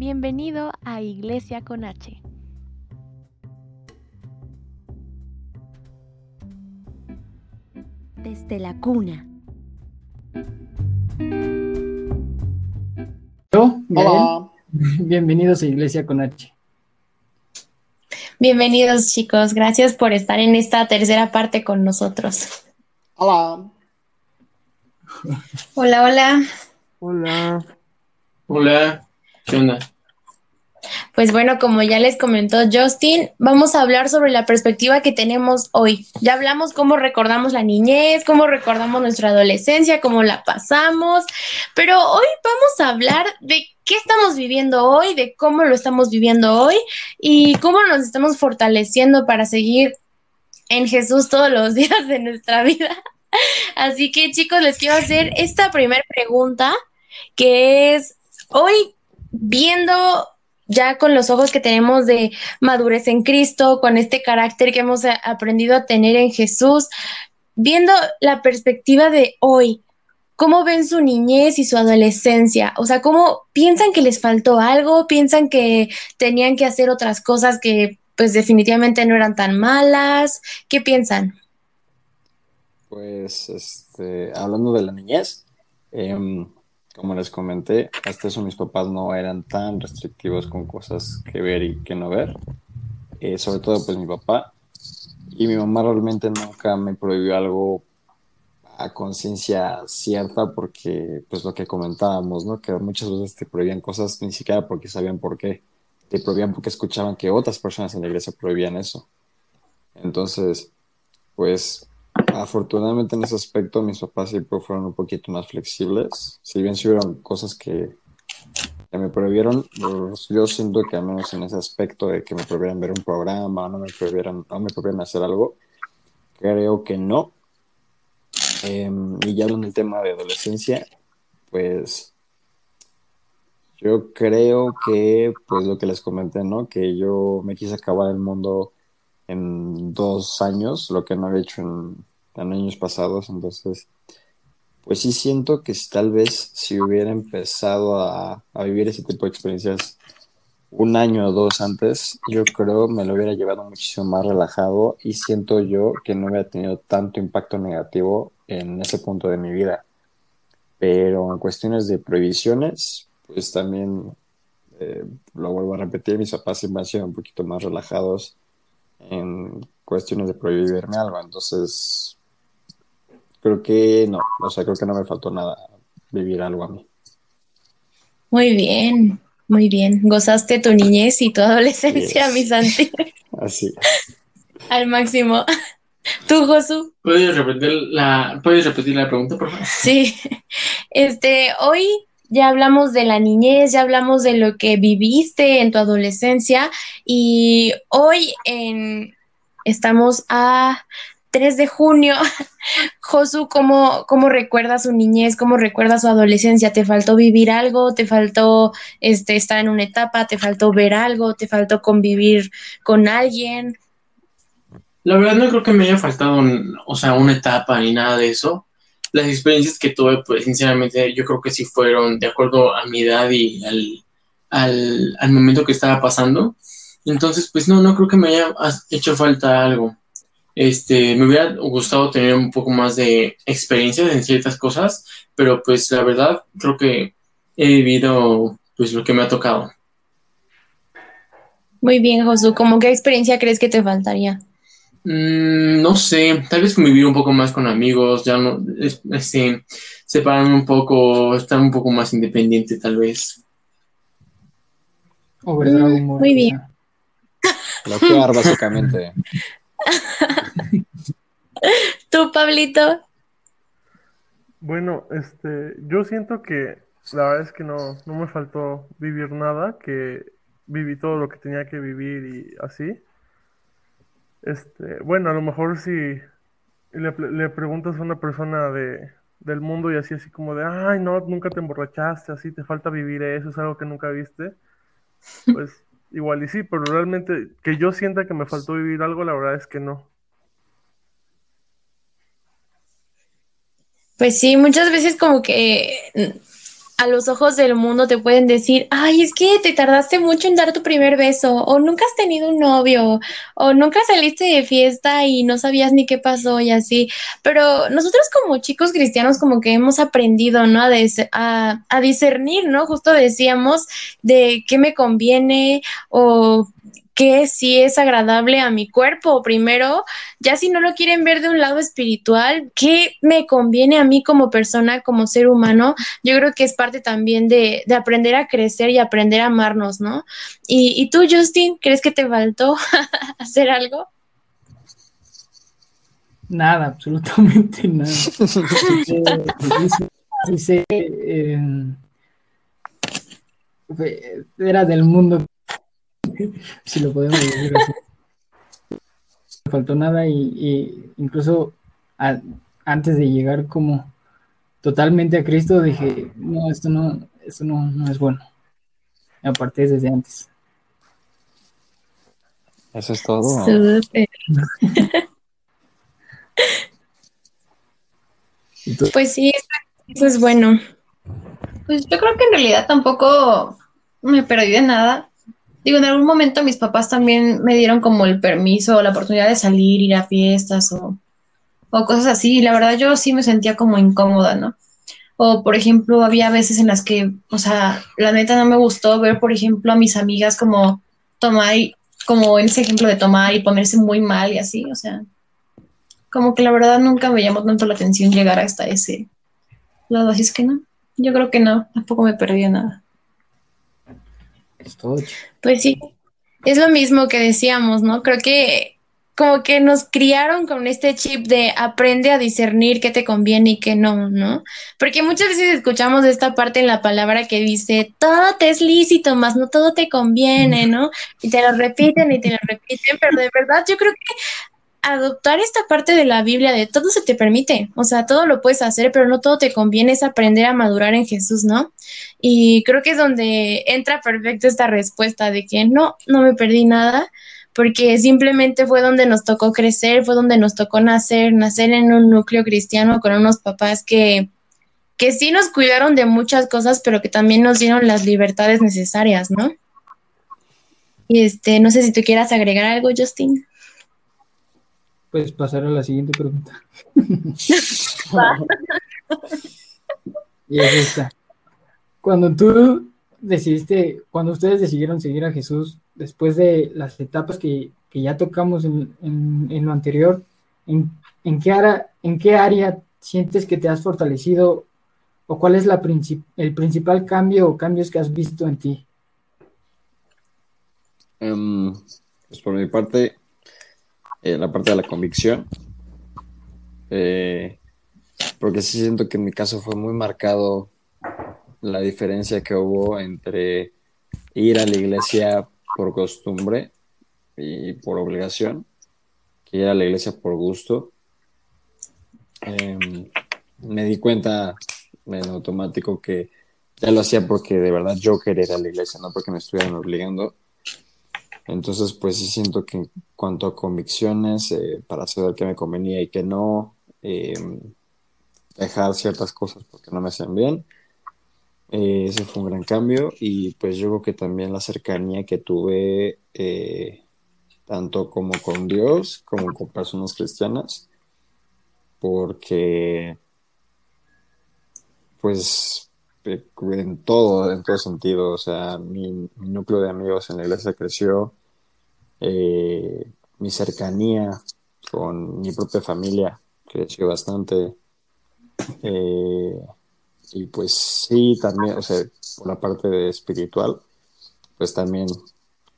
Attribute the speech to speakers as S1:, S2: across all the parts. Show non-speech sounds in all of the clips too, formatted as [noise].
S1: Bienvenido a Iglesia con H.
S2: Desde la cuna.
S3: Hola. [laughs] Bienvenidos a Iglesia con H.
S4: Bienvenidos chicos, gracias por estar en esta tercera parte con nosotros.
S5: Hola.
S4: Hola, hola.
S6: Hola.
S7: Hola. ¿Qué onda?
S4: Pues bueno, como ya les comentó Justin, vamos a hablar sobre la perspectiva que tenemos hoy. Ya hablamos cómo recordamos la niñez, cómo recordamos nuestra adolescencia, cómo la pasamos, pero hoy vamos a hablar de qué estamos viviendo hoy, de cómo lo estamos viviendo hoy y cómo nos estamos fortaleciendo para seguir en Jesús todos los [laughs] días de nuestra vida. Así que chicos, les quiero hacer esta primera pregunta, que es, hoy viendo ya con los ojos que tenemos de madurez en Cristo, con este carácter que hemos aprendido a tener en Jesús, viendo la perspectiva de hoy, ¿cómo ven su niñez y su adolescencia? O sea, ¿cómo piensan que les faltó algo? ¿Piensan que tenían que hacer otras cosas que pues definitivamente no eran tan malas? ¿Qué piensan?
S5: Pues, este, hablando de la niñez, eh, como les comenté, hasta eso mis papás no eran tan restrictivos con cosas que ver y que no ver. Eh, sobre todo pues mi papá. Y mi mamá realmente nunca me prohibió algo a conciencia cierta porque pues lo que comentábamos, ¿no? Que muchas veces te prohibían cosas ni siquiera porque sabían por qué. Te prohibían porque escuchaban que otras personas en la iglesia prohibían eso. Entonces, pues Afortunadamente en ese aspecto mis papás siempre fueron un poquito más flexibles. Si bien hubieron cosas que, me prohibieron, pues, yo siento que al menos en ese aspecto de que me prohibieran ver un programa, no me prohibieran, no me prohibieran hacer algo, creo que no. Em, y ya hablando del tema de adolescencia, pues yo creo que, pues lo que les comenté, ¿no? Que yo me quise acabar el mundo en dos años, lo que no había hecho en, años pasados, entonces, pues sí siento que tal vez si hubiera empezado a, vivir ese tipo de experiencias un año o dos antes, yo creo me lo hubiera llevado muchísimo más relajado y siento yo que no hubiera tenido tanto impacto negativo en ese punto de mi vida. Pero en cuestiones de prohibiciones, pues también eh, lo vuelvo a repetir, mis papás siempre han sido un poquito más relajados en cuestiones de prohibirme algo. Entonces, creo que no, o sea, creo que no me faltó nada vivir algo a mí.
S4: Muy bien, muy bien. Gozaste tu niñez y tu adolescencia, mi Santi. [laughs]
S5: Así
S4: Al máximo. ¿Tú, Josu?
S7: ¿Puedes repetir la, ¿Puedes repetir la pregunta, por favor?
S4: Sí. Este, hoy ya hablamos de la niñez, ya hablamos de lo que viviste en tu adolescencia y hoy en, estamos a 3 de junio. [laughs] Josu, ¿cómo, ¿cómo recuerda su niñez? ¿Cómo recuerda su adolescencia? ¿Te faltó vivir algo? ¿Te faltó este, estar en una etapa? ¿Te faltó ver algo? ¿Te faltó convivir con alguien?
S7: La verdad no creo que me haya faltado, o sea, una etapa ni nada de eso. Las experiencias que tuve, pues sinceramente yo creo que sí fueron de acuerdo a mi edad y al, al, al momento que estaba pasando. Entonces, pues no, no creo que me haya hecho falta algo. Este, me hubiera gustado tener un poco más de experiencia en ciertas cosas, pero pues la verdad creo que he vivido pues lo que me ha tocado.
S4: Muy bien, Josu, ¿cómo qué experiencia crees que te faltaría?
S7: Mm, no sé, tal vez convivir un poco más con amigos, ya no, este, separarme un poco, estar un poco más independiente tal vez.
S4: Mm, muy bien.
S5: Bloquear, básicamente. [laughs] [laughs]
S4: ¿Tú, Pablito?
S6: Bueno, este, yo siento que la verdad es que no, no me faltó vivir nada, que viví todo lo que tenía que vivir y así. Este, bueno, a lo mejor si le, le preguntas a una persona de, del mundo y así, así como de, ay, no, nunca te emborrachaste, así te falta vivir eso, es algo que nunca viste, pues [laughs] igual y sí, pero realmente que yo sienta que me faltó vivir algo, la verdad es que no.
S4: Pues sí, muchas veces como que a los ojos del mundo te pueden decir, ay, es que te tardaste mucho en dar tu primer beso, o nunca has tenido un novio, o nunca saliste de fiesta y no sabías ni qué pasó y así. Pero nosotros como chicos cristianos como que hemos aprendido, ¿no? A, a, a discernir, ¿no? Justo decíamos de qué me conviene o que si es agradable a mi cuerpo primero, ya si no lo quieren ver de un lado espiritual, ¿qué me conviene a mí como persona, como ser humano? Yo creo que es parte también de, aprender a crecer y aprender a amarnos, ¿no? Y, y tú, Justin, ¿crees que te faltó hacer algo?
S3: Nada, absolutamente nada. Eh, era del mundo si lo podemos decir así. No faltó nada y, incluso antes de llegar como totalmente a Cristo dije, no, esto no, esto no, es bueno. Aparte desde antes.
S5: Eso es todo.
S4: pues sí, eso es bueno.
S2: Pues yo creo que en realidad tampoco me perdí de nada digo, en algún momento mis papás también me dieron como el permiso, la oportunidad de salir, ir a fiestas o, cosas así. Y la verdad yo sí me sentía como incómoda, ¿no? O, por ejemplo, había veces en las que, o sea, la neta no me gustó ver, por ejemplo, a mis amigas como tomar, como en ese ejemplo de tomar y ponerse muy mal y así, o sea, como que la verdad nunca me llamó tanto la atención llegar hasta ese lado, así es que no, yo creo que no, tampoco me perdí nada.
S4: Pues sí, es lo mismo que decíamos, ¿no? Creo que como que nos criaron con este chip de aprende a discernir qué te conviene y qué no, ¿no? Porque muchas veces escuchamos esta parte en la palabra que dice, todo te es lícito, más no todo te conviene, ¿no? Y te lo repiten y te lo repiten, pero de verdad yo creo que adoptar esta parte de la Biblia de todo se te permite, o sea, todo lo puedes hacer, pero no todo te conviene, es aprender a madurar en Jesús, ¿no? Y creo que es donde entra perfecto esta respuesta de que no, no me perdí nada, porque simplemente fue donde nos tocó crecer, fue donde nos tocó nacer, nacer en un núcleo cristiano con unos papás que, que sí nos cuidaron de muchas cosas, pero que también nos dieron las libertades necesarias, ¿no? Y este, no sé si tú quieras agregar algo, Justin.
S3: Pues pasar a la siguiente pregunta. [laughs] y es esta. Cuando tú decidiste, cuando ustedes decidieron seguir a Jesús, después de las etapas que, ya tocamos en, lo anterior, ¿en, qué área, ¿en qué área sientes que te has fortalecido o cuál es la el principal cambio o cambios que has visto en ti?
S5: Em, pues por mi parte, eh, la parte de la convicción. Eh, porque sí siento que en mi caso fue muy marcado la diferencia que hubo entre ir a la iglesia por costumbre y por obligación, que ir a la iglesia por gusto. Em, me di cuenta en automático que ya lo hacía porque de verdad yo quería ir a la iglesia, no porque me estuvieran obligando. Entonces, pues sí siento que cuanto a convicciones, eh, para saber qué me convenía y qué no, em, dejar ciertas cosas porque no me hacían bien, eh, ese fue un gran cambio y pues yo creo que también la cercanía que tuve eh, tanto como con Dios como con personas cristianas, porque pues en todo, en todo sentido, o sea, mi núcleo de amigos en la iglesia creció, eh, mi cercanía con mi propia familia creció bastante. Eh, y pues sí, también, o sea, por la parte de espiritual, pues también,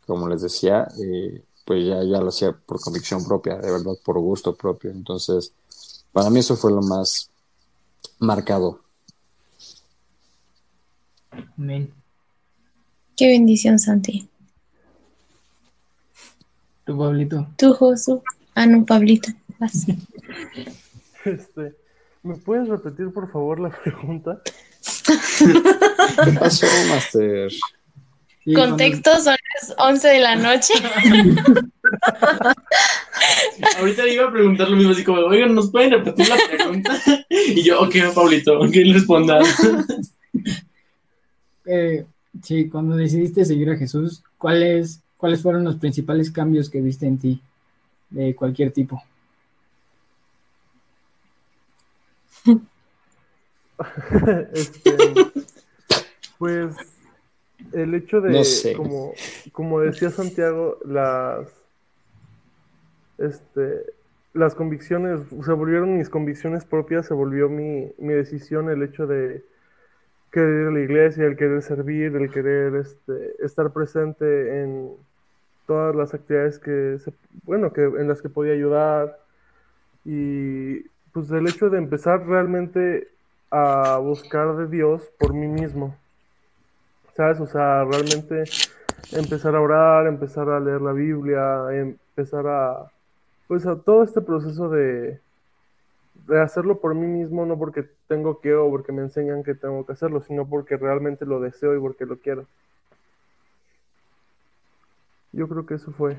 S5: como les decía, eh, pues ya, ya lo hacía por convicción propia, de verdad, por gusto propio. Entonces, para mí eso fue lo más marcado.
S3: Amén.
S4: Qué bendición, Santi.
S3: Tú, Pablito.
S4: Tú, Josu. Ah, no, Pablito.
S6: Este, ¿me puedes repetir, por favor, la pregunta? [laughs]
S5: ¿Qué pasó, [laughs] Master?
S4: Contexto, son las 11 de la noche. [laughs]
S7: Ahorita iba a preguntar lo mismo, así como, oigan, ¿nos pueden repetir la pregunta? Y yo, ok, Pablito, ok, responda.
S3: eh, sí, cuando decidiste seguir a Jesús, ¿cuáles, ¿cuáles fueron los principales cambios que viste en ti de cualquier tipo? [laughs]
S6: este, pues el hecho de,
S5: No sé.
S6: como, como decía Santiago, las, este, las convicciones, se volvieron mis convicciones propias, se volvió mi, mi decisión el hecho de querer ir a la iglesia, el querer servir, el querer este, estar presente en todas las actividades que, se, bueno, que, en las que podía ayudar y pues el hecho de empezar realmente a buscar de Dios por mí mismo. ¿Sabes? O sea, realmente empezar a orar, empezar a leer la Biblia, empezar a, pues a todo este proceso de, de hacerlo por mí mismo, no porque tengo que o porque me enseñan que tengo que hacerlo, sino porque realmente lo deseo y porque lo quiero. Yo creo que eso fue.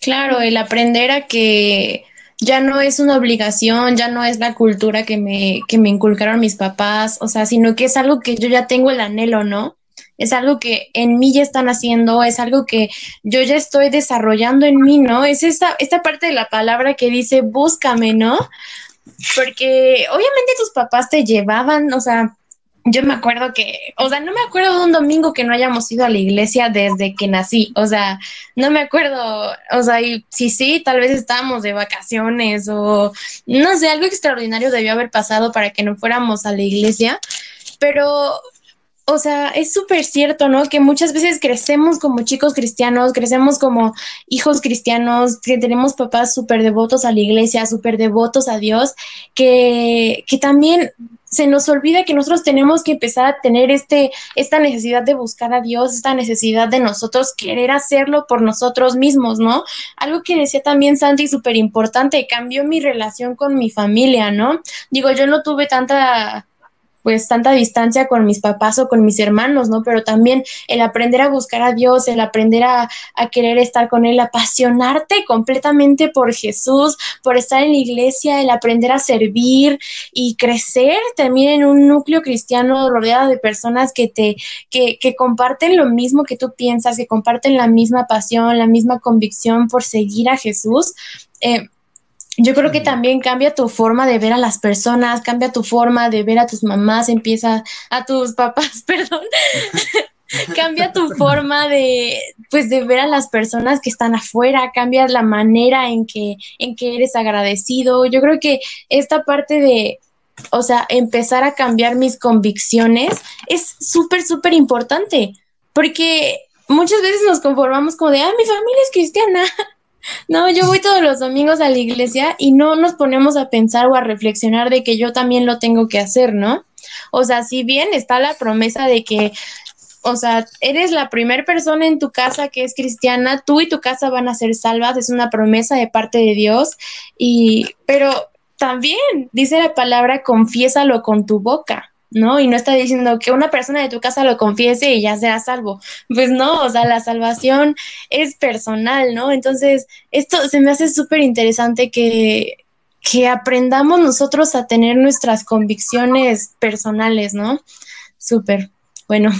S4: Claro, el aprender a que ya no es una obligación, ya no es la cultura que me, que me inculcaron mis papás, o sea, sino que es algo que yo ya tengo el anhelo, ¿no? Es algo que en mí ya están haciendo, es algo que yo ya estoy desarrollando en mí, ¿no? Es esta, esta parte de la palabra que dice búscame, ¿no? Porque obviamente tus papás te llevaban, o sea, yo me acuerdo que, o sea, no me acuerdo de un domingo que no hayamos ido a la iglesia desde que nací, o sea, no me acuerdo, o sea, y si sí, tal vez estábamos de vacaciones o no sé, algo extraordinario debió haber pasado para que no fuéramos a la iglesia, pero o sea, es súper cierto, ¿no? Que muchas veces crecemos como chicos cristianos, crecemos como hijos cristianos, que tenemos papás súper devotos a la iglesia, súper devotos a Dios, que, que también se nos olvida que nosotros tenemos que empezar a tener este, esta necesidad de buscar a Dios, esta necesidad de nosotros querer hacerlo por nosotros mismos, ¿no? Algo que decía también Santi, súper importante, cambió mi relación con mi familia, ¿no? Digo, yo no tuve tanta pues tanta distancia con mis papás o con mis hermanos, ¿no? Pero también el aprender a buscar a Dios, el aprender a, querer estar con Él, apasionarte completamente por Jesús, por estar en la iglesia, el aprender a servir y crecer también en un núcleo cristiano rodeado de personas que te, que, que comparten lo mismo que tú piensas, que comparten la misma pasión, la misma convicción por seguir a Jesús. Eh, yo creo que también cambia tu forma de ver a las personas, cambia tu forma de ver a tus mamás, empieza a tus [laughs] papás, perdón. [laughs] cambia tu forma de pues de ver a las personas que están afuera, cambia la manera en que en que eres agradecido. Yo creo que esta parte de o sea, empezar a cambiar mis convicciones es súper súper importante, porque muchas veces nos conformamos como de, "Ah, mi familia es cristiana." No, yo voy todos los domingos a la iglesia y no nos ponemos a pensar o a reflexionar de que yo también lo tengo que hacer, ¿no? O sea, si bien está la promesa de que, o sea, eres la primera persona en tu casa que es cristiana, tú y tu casa van a ser salvas, es una promesa de parte de Dios, y, pero también dice la palabra, confiésalo con tu boca. ¿No? Y no está diciendo que una persona de tu casa lo confiese y ya sea salvo. Pues no, o sea, la salvación es personal, ¿no? Entonces, esto se me hace súper interesante que, que aprendamos nosotros a tener nuestras convicciones personales, ¿no? Súper, bueno.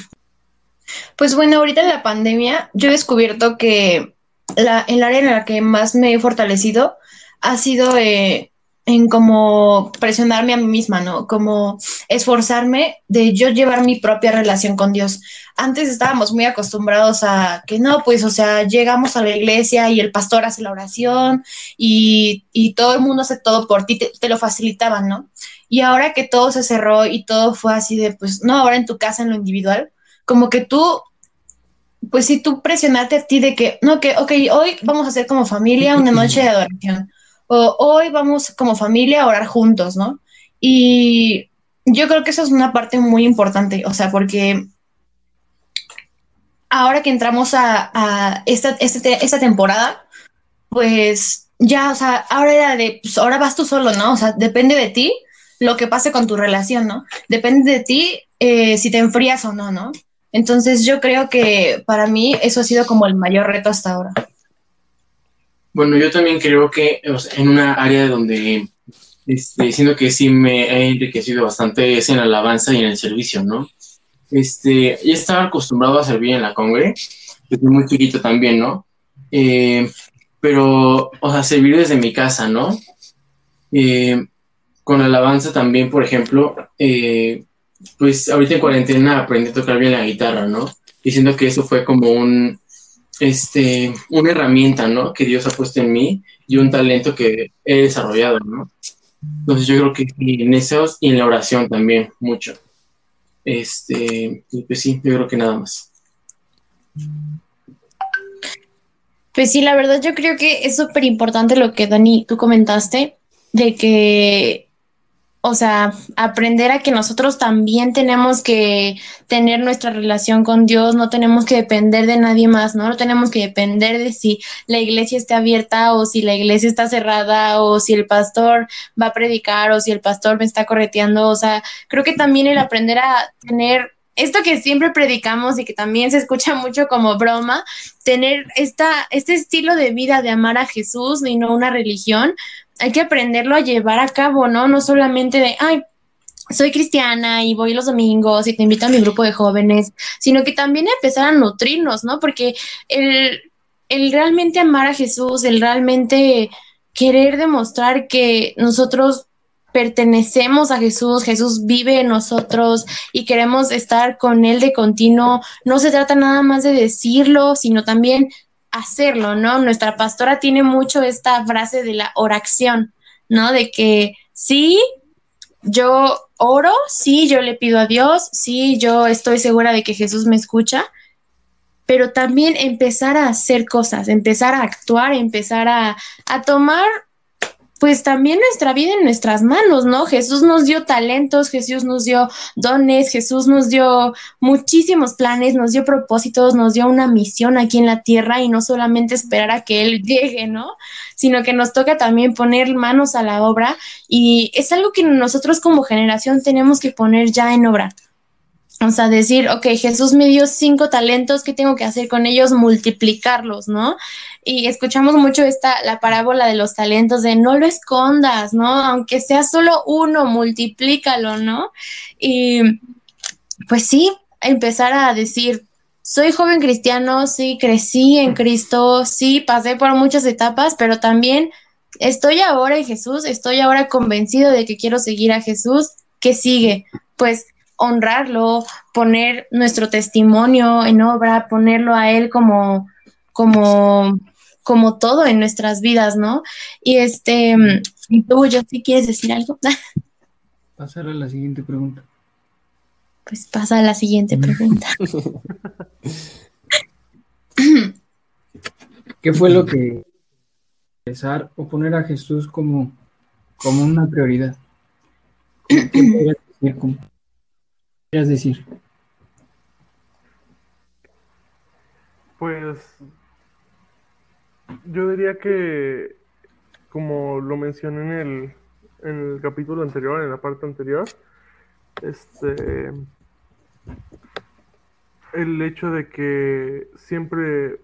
S2: Pues bueno, ahorita en la pandemia yo he descubierto que el área en la que más me he fortalecido ha sido eh, en como presionarme a mí misma, ¿no? Como esforzarme de yo llevar mi propia relación con Dios. Antes estábamos muy acostumbrados a que no, pues, o sea, llegamos a la iglesia y el pastor hace la oración y, y todo el mundo hace todo por ti, te, lo facilitaban, ¿no? Y ahora que todo se cerró y todo fue así de, pues, no, ahora en tu casa, en lo individual, como que tú pues sí, tú presionarte a ti de que, no, que, ok, hoy vamos a hacer como familia una noche de adoración o hoy vamos como familia a orar juntos, ¿no? Y yo creo que eso es una parte muy importante, o sea, porque ahora que entramos a, esta, este, esta temporada, pues ya, o sea, ahora era de, pues ahora vas tú solo, ¿no? O sea, depende de ti lo que pase con tu relación, ¿no? Depende de ti eh, si te enfrías o no, ¿no? Entonces yo creo que para mí eso ha sido como el mayor reto hasta ahora.
S7: Bueno, yo también creo que o en una área donde este, siento que sí me he enriquecido bastante es en la alabanza y en el servicio, ¿no? Este, ya estaba acostumbrado a servir en la congre, desde muy chiquito también, ¿no? Eh, pero, o sea, servir desde mi casa, ¿no? Eh, con alabanza también, por ejemplo, eh, pues ahorita en cuarentena aprendí a tocar bien la guitarra, ¿no? Diciendo que eso fue como un, este, una herramienta, ¿no? Que Dios ha puesto en mí y un talento que he desarrollado, ¿no? Entonces yo creo que en eso y en la oración también, mucho. Este, pues sí, yo creo que nada más.
S4: Pues sí, la verdad yo creo que es súper importante lo que Dani, tú comentaste, de que o sea, aprender a que nosotros también tenemos que tener nuestra relación con Dios, no tenemos que depender de nadie más, ¿no? No tenemos que depender de si la iglesia está abierta o si la iglesia está cerrada o si el pastor va a predicar o si el pastor me está correteando, o sea, creo que también el aprender a tener esto que siempre predicamos y que también se escucha [laughs] mucho como broma, tener esta, este estilo de vida de amar a Jesús y no una religión, hay que aprenderlo a llevar a cabo, ¿no? No solamente de, ay, soy cristiana y voy los domingos y te invito a mi grupo de jóvenes, sino que también empezar a nutrirnos, ¿no? Porque el, el realmente amar a Jesús, el realmente querer demostrar que nosotros pertenecemos a Jesús, Jesús vive en nosotros y queremos estar con Él de continuo. No se trata nada más de decirlo, sino también hacerlo, ¿no? Nuestra pastora tiene mucho esta frase de la oración, ¿no? De que sí, yo oro, sí, yo le pido a Dios, sí, yo estoy segura de que Jesús me escucha, pero también empezar a hacer cosas, empezar a actuar, empezar a, a tomar pues también nuestra vida en nuestras manos, ¿no? Jesús nos dio talentos, Jesús nos dio dones, Jesús nos dio muchísimos planes, nos dio propósitos, nos dio una misión aquí en la tierra y no solamente esperar a que Él [laughs] llegue, ¿no? Sino que nos toca también poner manos a la obra y es algo que nosotros como generación tenemos que poner ya en obra. O sea, decir, ok, Jesús me dio cinco talentos, ¿qué tengo que hacer con ellos? Multiplicarlos, ¿no? Y escuchamos mucho esta, la parábola de los talentos de no lo escondas, ¿no? Aunque sea solo uno, multiplícalo, ¿no? Y pues sí, empezar a decir, soy joven cristiano, sí, crecí en Cristo, sí, pasé por muchas etapas, pero también estoy ahora en Jesús, estoy ahora convencido de que quiero seguir a Jesús. ¿Qué sigue? Pues honrarlo, poner nuestro testimonio en obra, ponerlo a él como, como, como todo en nuestras vidas, ¿no? Y este, ¿y tú, yo sí quieres decir algo? [laughs]
S3: Pasar a la siguiente pregunta.
S4: Pues pasa a la siguiente pregunta. [laughs]
S3: ¿Qué fue lo que empezar o poner a Jesús como, como una prioridad? ¿Qué quieres decir?
S6: Pues yo diría que, como lo mencioné en el, en el capítulo anterior, en la parte anterior, este, el hecho de que siempre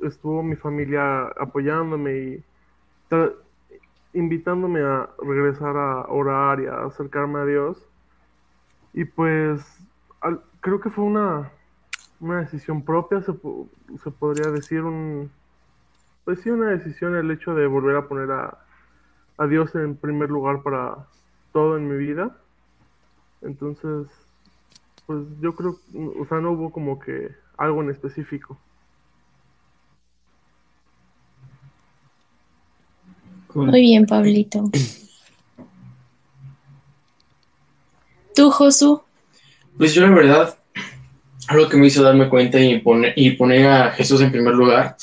S6: estuvo mi familia apoyándome y invitándome a regresar a orar y a acercarme a Dios, y pues creo que fue una, una decisión propia, se, se, podría decir, un, pues sí, una decisión el hecho de volver a poner a, a Dios en primer lugar para todo en mi vida. Entonces, pues yo creo, o sea, no hubo como que algo en específico.
S4: Muy bien, Pablito. [coughs] ¿Tú, Josu?
S7: Pues yo la verdad, algo que me hizo darme cuenta y poner, y poner a Jesús en primer lugar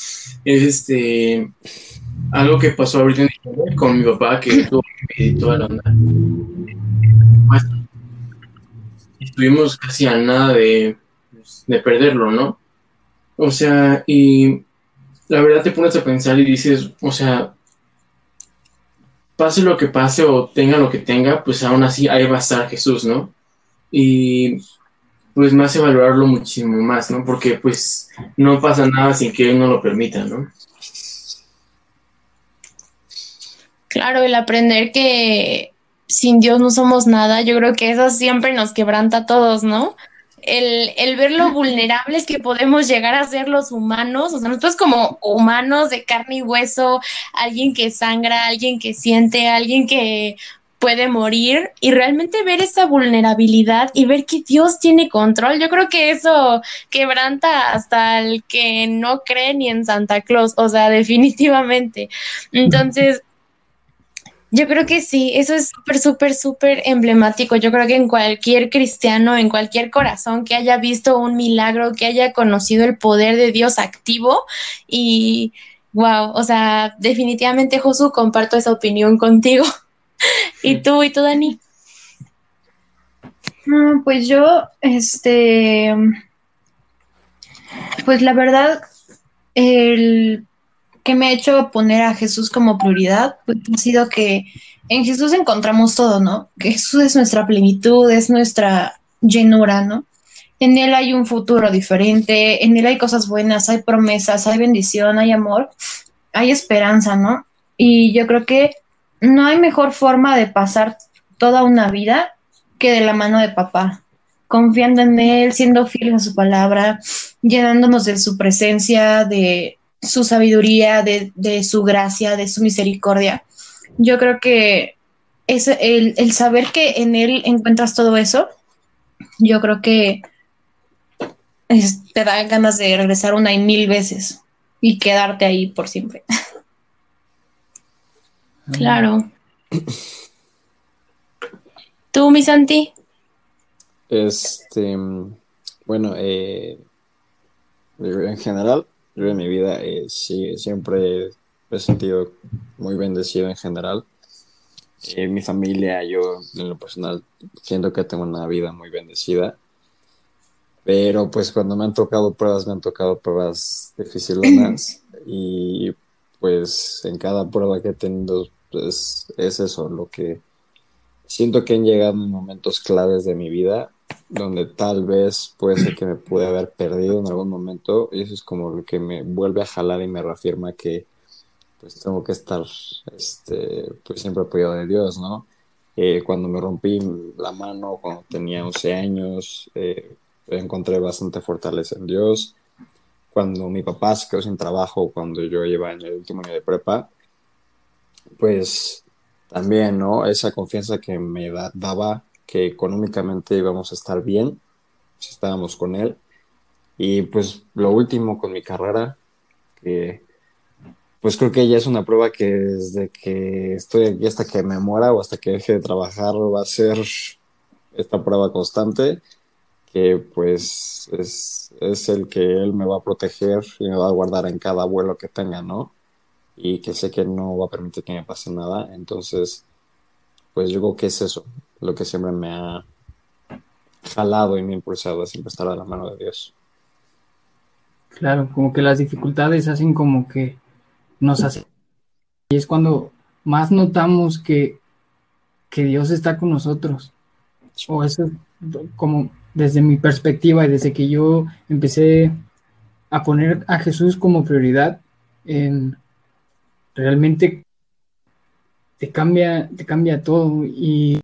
S7: es este algo que pasó ahorita con mi papá que tuvo toda la onda. Estuvimos casi a nada de, de perderlo, ¿no? O sea, y la verdad te pones a pensar y dices, o sea, pase lo que pase o tenga lo que tenga, pues aún así ahí va a estar Jesús, ¿no? Y pues me hace valorarlo muchísimo más, ¿no? Porque pues no pasa nada sin que Él no lo permita, ¿no?
S4: Claro, el aprender que sin Dios no somos nada, yo creo que eso siempre nos quebranta a todos, ¿no? El, el, ver lo vulnerables que podemos llegar a ser los humanos, o sea, nosotros como humanos de carne y hueso, alguien que sangra, alguien que siente, alguien que puede morir y realmente ver esa vulnerabilidad y ver que Dios tiene control. Yo creo que eso quebranta hasta el que no cree ni en Santa Claus, o sea, [laughs] definitivamente. Entonces, yo creo que sí, eso es súper, súper, súper emblemático. Yo creo que en cualquier cristiano, en cualquier corazón que haya visto un milagro, que haya conocido el poder de Dios activo y wow, o sea, definitivamente Josu, comparto esa opinión contigo. [laughs] ¿Y tú, y tú, Dani?
S2: Pues yo, este, pues la verdad, el que me ha hecho poner a Jesús como prioridad, pues ha sido que en Jesús encontramos todo, ¿no? Que Jesús es nuestra plenitud, es nuestra llenura, ¿no? En Él hay un futuro diferente, en Él hay cosas buenas, hay promesas, hay bendición, hay amor, hay esperanza, ¿no? Y yo creo que no hay mejor forma de pasar toda una vida que de la mano de papá, confiando en él, siendo fieles a su palabra, llenándonos de su presencia, de su sabiduría, de, su gracia, de su misericordia. Yo creo que es el, el, saber que en él encuentras todo eso, yo creo que te da ganas de regresar una y mil veces y quedarte ahí por siempre. [laughs]
S4: Claro. ¿Tú, mi Santi?
S5: Este, bueno, eh, en general, yo en mi vida eh, sí, siempre he sentido muy bendecido en general. Eh, mi familia, yo en lo personal, siento que tengo una vida muy bendecida. Pero pues cuando me han tocado pruebas, me han tocado pruebas difíciles [clears throat] y pues en cada prueba que he tenido pues, es eso, lo que siento que han llegado en momentos claves de mi vida donde tal vez puede ser que me pude haber perdido en algún momento y eso es como lo que me vuelve a jalar y me reafirma que pues tengo que estar este, pues siempre apoyado de Dios, ¿no? Eh, cuando me rompí la mano, cuando tenía 11 años, eh, encontré bastante fortaleza en Dios. Cuando mi papá se quedó sin trabajo, cuando yo iba en el último año de prepa, pues también, ¿no? Esa confianza que me daba que económicamente íbamos a estar bien, si estábamos con él. Y pues lo último con mi carrera, que pues creo que ya es una prueba que desde que estoy aquí hasta que me muera o hasta que deje de trabajar va a ser esta prueba constante, que pues es, es el que él me va a proteger y me va a guardar en cada vuelo que tenga, ¿no? y que sé que no va a permitir que me pase nada. Entonces, pues yo creo que es eso, lo que siempre me ha jalado y me ha impulsado a siempre estar a la mano de Dios.
S3: Claro, como que las dificultades hacen como que nos hacen. Y es cuando más notamos que, que Dios está con nosotros. O eso como desde mi perspectiva y desde que yo empecé a poner a Jesús como prioridad en, realmente te cambia, te cambia todo y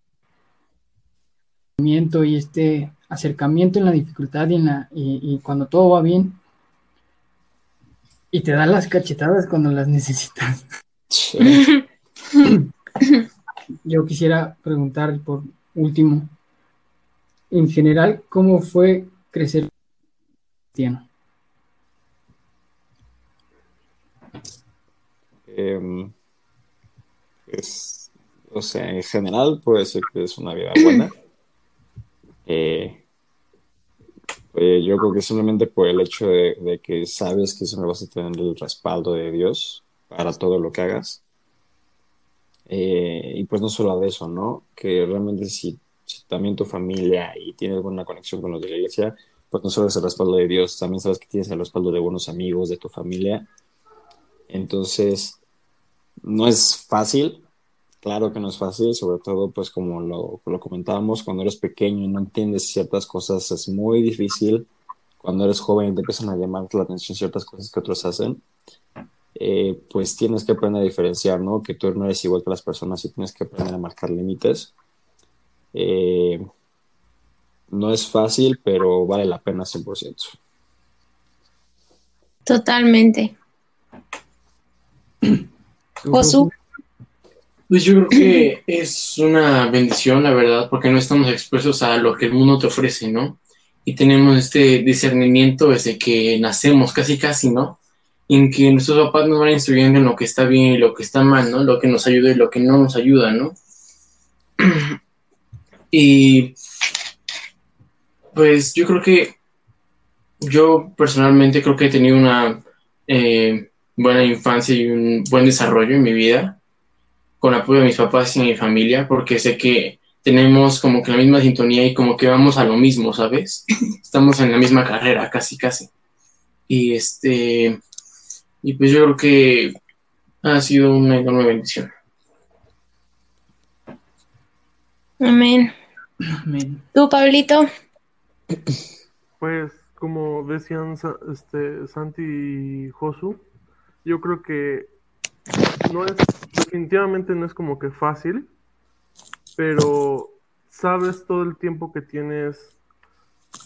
S3: y este acercamiento en la dificultad y, en la, y, cuando todo va bien y te da las cachetadas cuando las necesitas. Yo quisiera preguntar por último, en general, ¿cómo fue crecer cristiano?
S5: Em, es, o sea, en general puede ser que es una vida buena. Eh, eh, yo creo que simplemente por el hecho de, que sabes que siempre vas a tener el respaldo de Dios para todo lo que hagas. Eh, y pues no solo de eso, ¿no? Que realmente si, también tu familia y tienes buena conexión con los de la iglesia, pues no solo es el respaldo de Dios, también sabes que tienes el respaldo de buenos amigos, de tu familia. Entonces, no es fácil, claro que no es fácil, sobre todo pues como lo, lo comentábamos, cuando eres pequeño y no entiendes ciertas cosas es muy difícil, cuando eres joven y te empiezan a llamar la atención ciertas cosas que otros hacen. eh, pues tienes que aprender a diferenciar, ¿no? Que tú no eres igual que las personas y tienes que aprender a marcar límites. Eh, no es fácil, pero vale la pena 100%.
S4: Totalmente. Josu.
S7: Pues yo creo que [clears throat] es una bendición, la verdad, porque no estamos expuestos a lo que el mundo te ofrece, ¿no? Y tenemos este discernimiento desde que nacemos, casi casi, ¿no? En que nuestros papás nos van instruyendo en lo que está bien y lo que está mal, ¿no? Lo que nos ayuda y lo que no nos ayuda, ¿no? [clears throat] y pues yo creo que yo personalmente creo que he tenido una eh, buena infancia y un buen desarrollo en mi vida con apoyo de mis papás y mi familia, porque sé que tenemos como que la misma sintonía y como que vamos a lo mismo, ¿sabes? [laughs] Estamos en la misma carrera, casi, casi. Y este, y pues yo creo que ha sido una enorme bendición.
S4: Amén.
S3: Amén.
S4: ¿Tú, Pablito?
S6: Pues, como decían este, Santi y Josu, yo creo que no es, definitivamente no es como que fácil, pero sabes todo el tiempo que tienes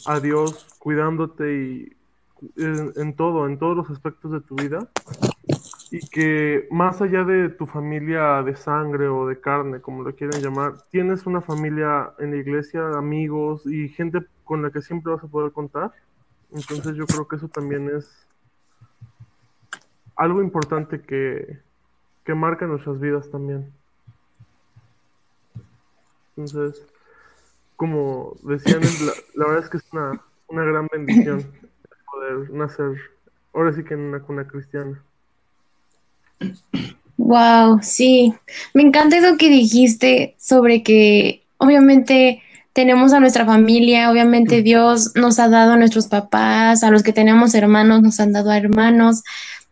S6: a Dios cuidándote y en, todo, en todos los aspectos de tu vida, y que más allá de tu familia de sangre o de carne, como lo quieren llamar, tienes una familia en la iglesia, amigos y gente con la que siempre vas a poder contar. Entonces yo creo que eso también es algo importante que, que marca nuestras vidas también. Entonces, como decían, la, la verdad es que es una, una gran bendición poder nacer, ahora sí que en una cuna cristiana.
S4: Wow, sí. Me encanta eso que dijiste sobre que obviamente tenemos a nuestra familia, obviamente Dios nos ha dado a nuestros papás, a los que tenemos hermanos nos han dado a hermanos,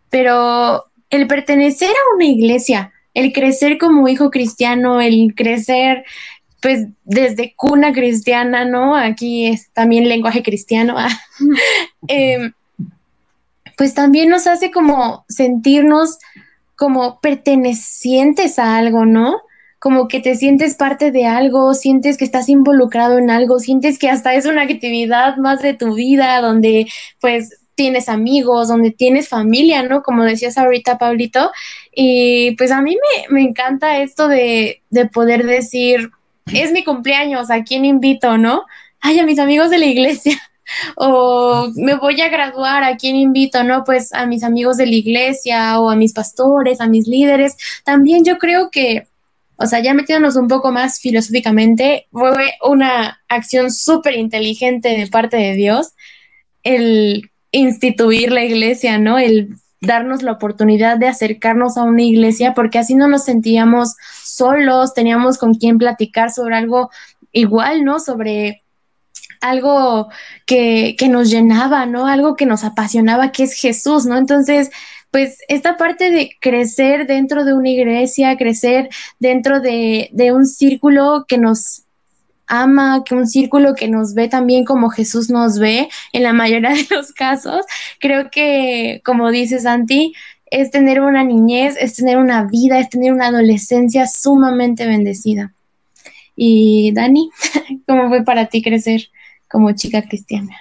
S4: pero el pertenecer a una iglesia, el crecer como hijo cristiano, el crecer pues desde cuna cristiana, ¿no? Aquí es también lenguaje cristiano. eh, [laughs] pues también nos hace como sentirnos como pertenecientes a algo, ¿no? Como que te sientes parte de algo, sientes que estás involucrado en algo, sientes que hasta es una actividad más de tu vida, donde pues tienes amigos, donde tienes familia, ¿no? Como decías ahorita, Pablito. Y pues a mí me, me encanta esto de, de poder decir, es mi cumpleaños, ¿a quién invito, no? Ay, a mis amigos de la iglesia. [laughs] O me voy a graduar, ¿a quién invito? No, pues a mis amigos de la iglesia o a mis pastores, a mis líderes. También yo creo que, o sea, ya metiéndonos un poco más filosóficamente, fue una acción súper inteligente de parte de Dios el instituir la iglesia, ¿no? El darnos la oportunidad de acercarnos a una iglesia, porque así no nos sentíamos solos, teníamos con quien platicar sobre algo igual, ¿no? Sobre algo que, que nos llenaba, ¿no? Algo que nos apasionaba, que es Jesús, ¿no? Entonces, pues esta parte de crecer dentro de una iglesia, crecer dentro de, de un círculo que nos ama, que un círculo que nos ve también como Jesús nos ve en la mayoría de los casos. Creo que, como dice Santi, es tener una niñez, es tener una vida, es tener una adolescencia sumamente bendecida. Y Dani, [laughs] ¿cómo fue para ti crecer como chica cristiana?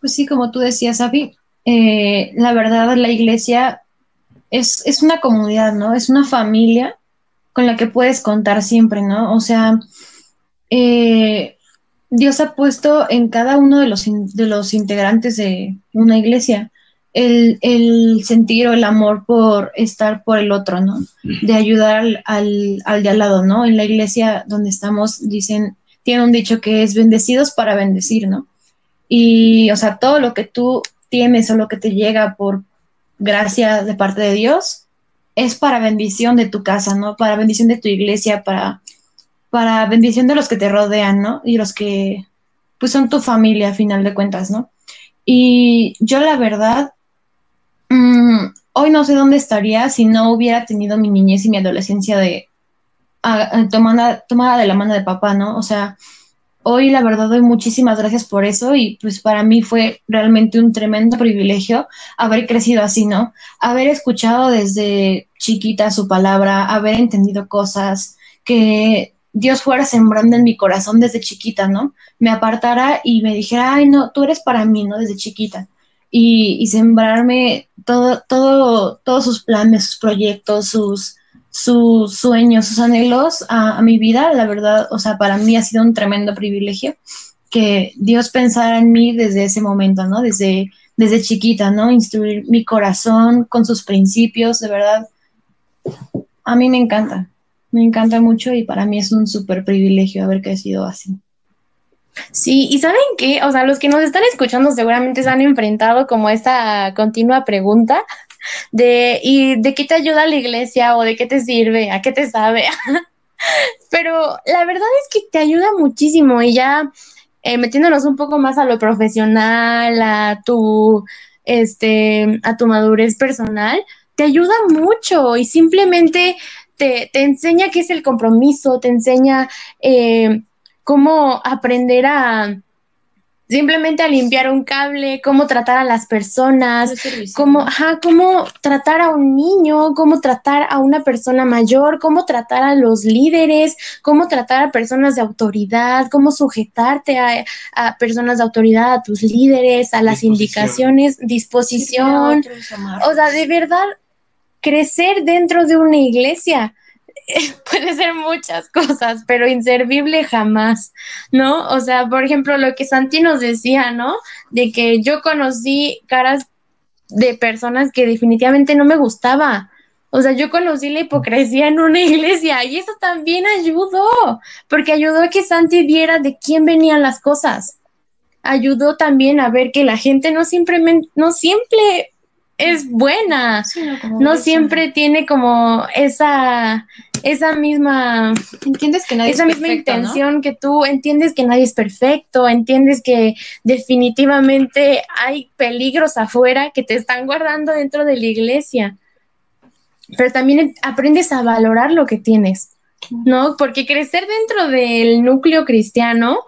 S2: Pues sí, como tú decías, Avi, eh, la verdad la iglesia es, es una comunidad, ¿no? Es una familia con la que puedes contar siempre, ¿no? O sea, eh, Dios ha puesto en cada uno de los, de los integrantes de una iglesia el, el, sentir o el amor por estar por el otro, ¿no? De ayudar al, al, al, de al lado, ¿no? En la iglesia donde estamos, dicen, tiene un dicho que es bendecidos para bendecir, ¿no? Y, o sea, todo lo que tú tienes o lo que te llega por gracia de parte de Dios es para bendición de tu casa, ¿no? Para bendición de tu iglesia, para para bendición de los que te rodean, ¿no? Y los que, pues, son tu familia, a final de cuentas, ¿no? Y yo, la verdad, mmm, hoy no sé dónde estaría si no hubiera tenido mi niñez y mi adolescencia de a, a, tomada de la mano de papá, ¿no? O sea, hoy la verdad doy muchísimas gracias por eso y pues para mí fue realmente un tremendo privilegio haber crecido así, ¿no? Haber escuchado desde chiquita su palabra, haber entendido cosas que Dios fuera sembrando en mi corazón desde chiquita, ¿no? Me apartara y me dijera, ay, no, tú eres para mí, ¿no? Desde chiquita. Y, sembrarme todo, todo, todos sus planes, sus proyectos, sus, sus sueños, sus anhelos a, a, mi vida, la verdad, o sea, para mí ha sido un tremendo privilegio que Dios pensara en mí desde ese momento, ¿no? Desde, desde chiquita, ¿no? Instruir mi corazón con sus principios, de verdad. A mí me encanta, me encanta mucho y para mí es un súper privilegio haber crecido así.
S4: Sí, y saben qué, o sea, los que nos están escuchando seguramente se han enfrentado como esta continua pregunta de ¿y de qué te ayuda la iglesia o de qué te sirve? ¿A qué te sabe? [laughs] Pero la verdad es que te ayuda muchísimo y ya eh, metiéndonos un poco más a lo profesional, a tu este, a tu madurez personal, te ayuda mucho y simplemente te, te enseña qué es el compromiso, te enseña eh, cómo aprender a simplemente a limpiar un cable, cómo tratar a las personas, cómo, ajá, cómo tratar a un niño, cómo tratar a una persona mayor, cómo tratar a los líderes, cómo tratar a personas de autoridad, cómo sujetarte a, a personas de autoridad, a tus líderes, a las disposición. indicaciones, disposición. O sea, de verdad, crecer dentro de una iglesia [laughs] puede ser muchas cosas, pero inservible jamás, ¿no? O sea, por ejemplo, lo que Santi nos decía, ¿no? De que yo conocí caras de personas que definitivamente no me gustaba. O sea, yo conocí la hipocresía en una [laughs] iglesia y eso también ayudó, porque ayudó a que Santi viera de quién venían las cosas. Ayudó también a ver que la gente no simplemente, no siempre es buena, sí, no, no siempre tiene como esa esa misma
S2: entiendes que nadie
S4: esa
S2: es
S4: misma
S2: perfecto,
S4: intención
S2: ¿no?
S4: que tú entiendes que nadie es perfecto, entiendes que definitivamente hay peligros afuera que te están guardando dentro de la iglesia. Pero también aprendes a valorar lo que tienes, ¿no? Porque crecer dentro del núcleo cristiano,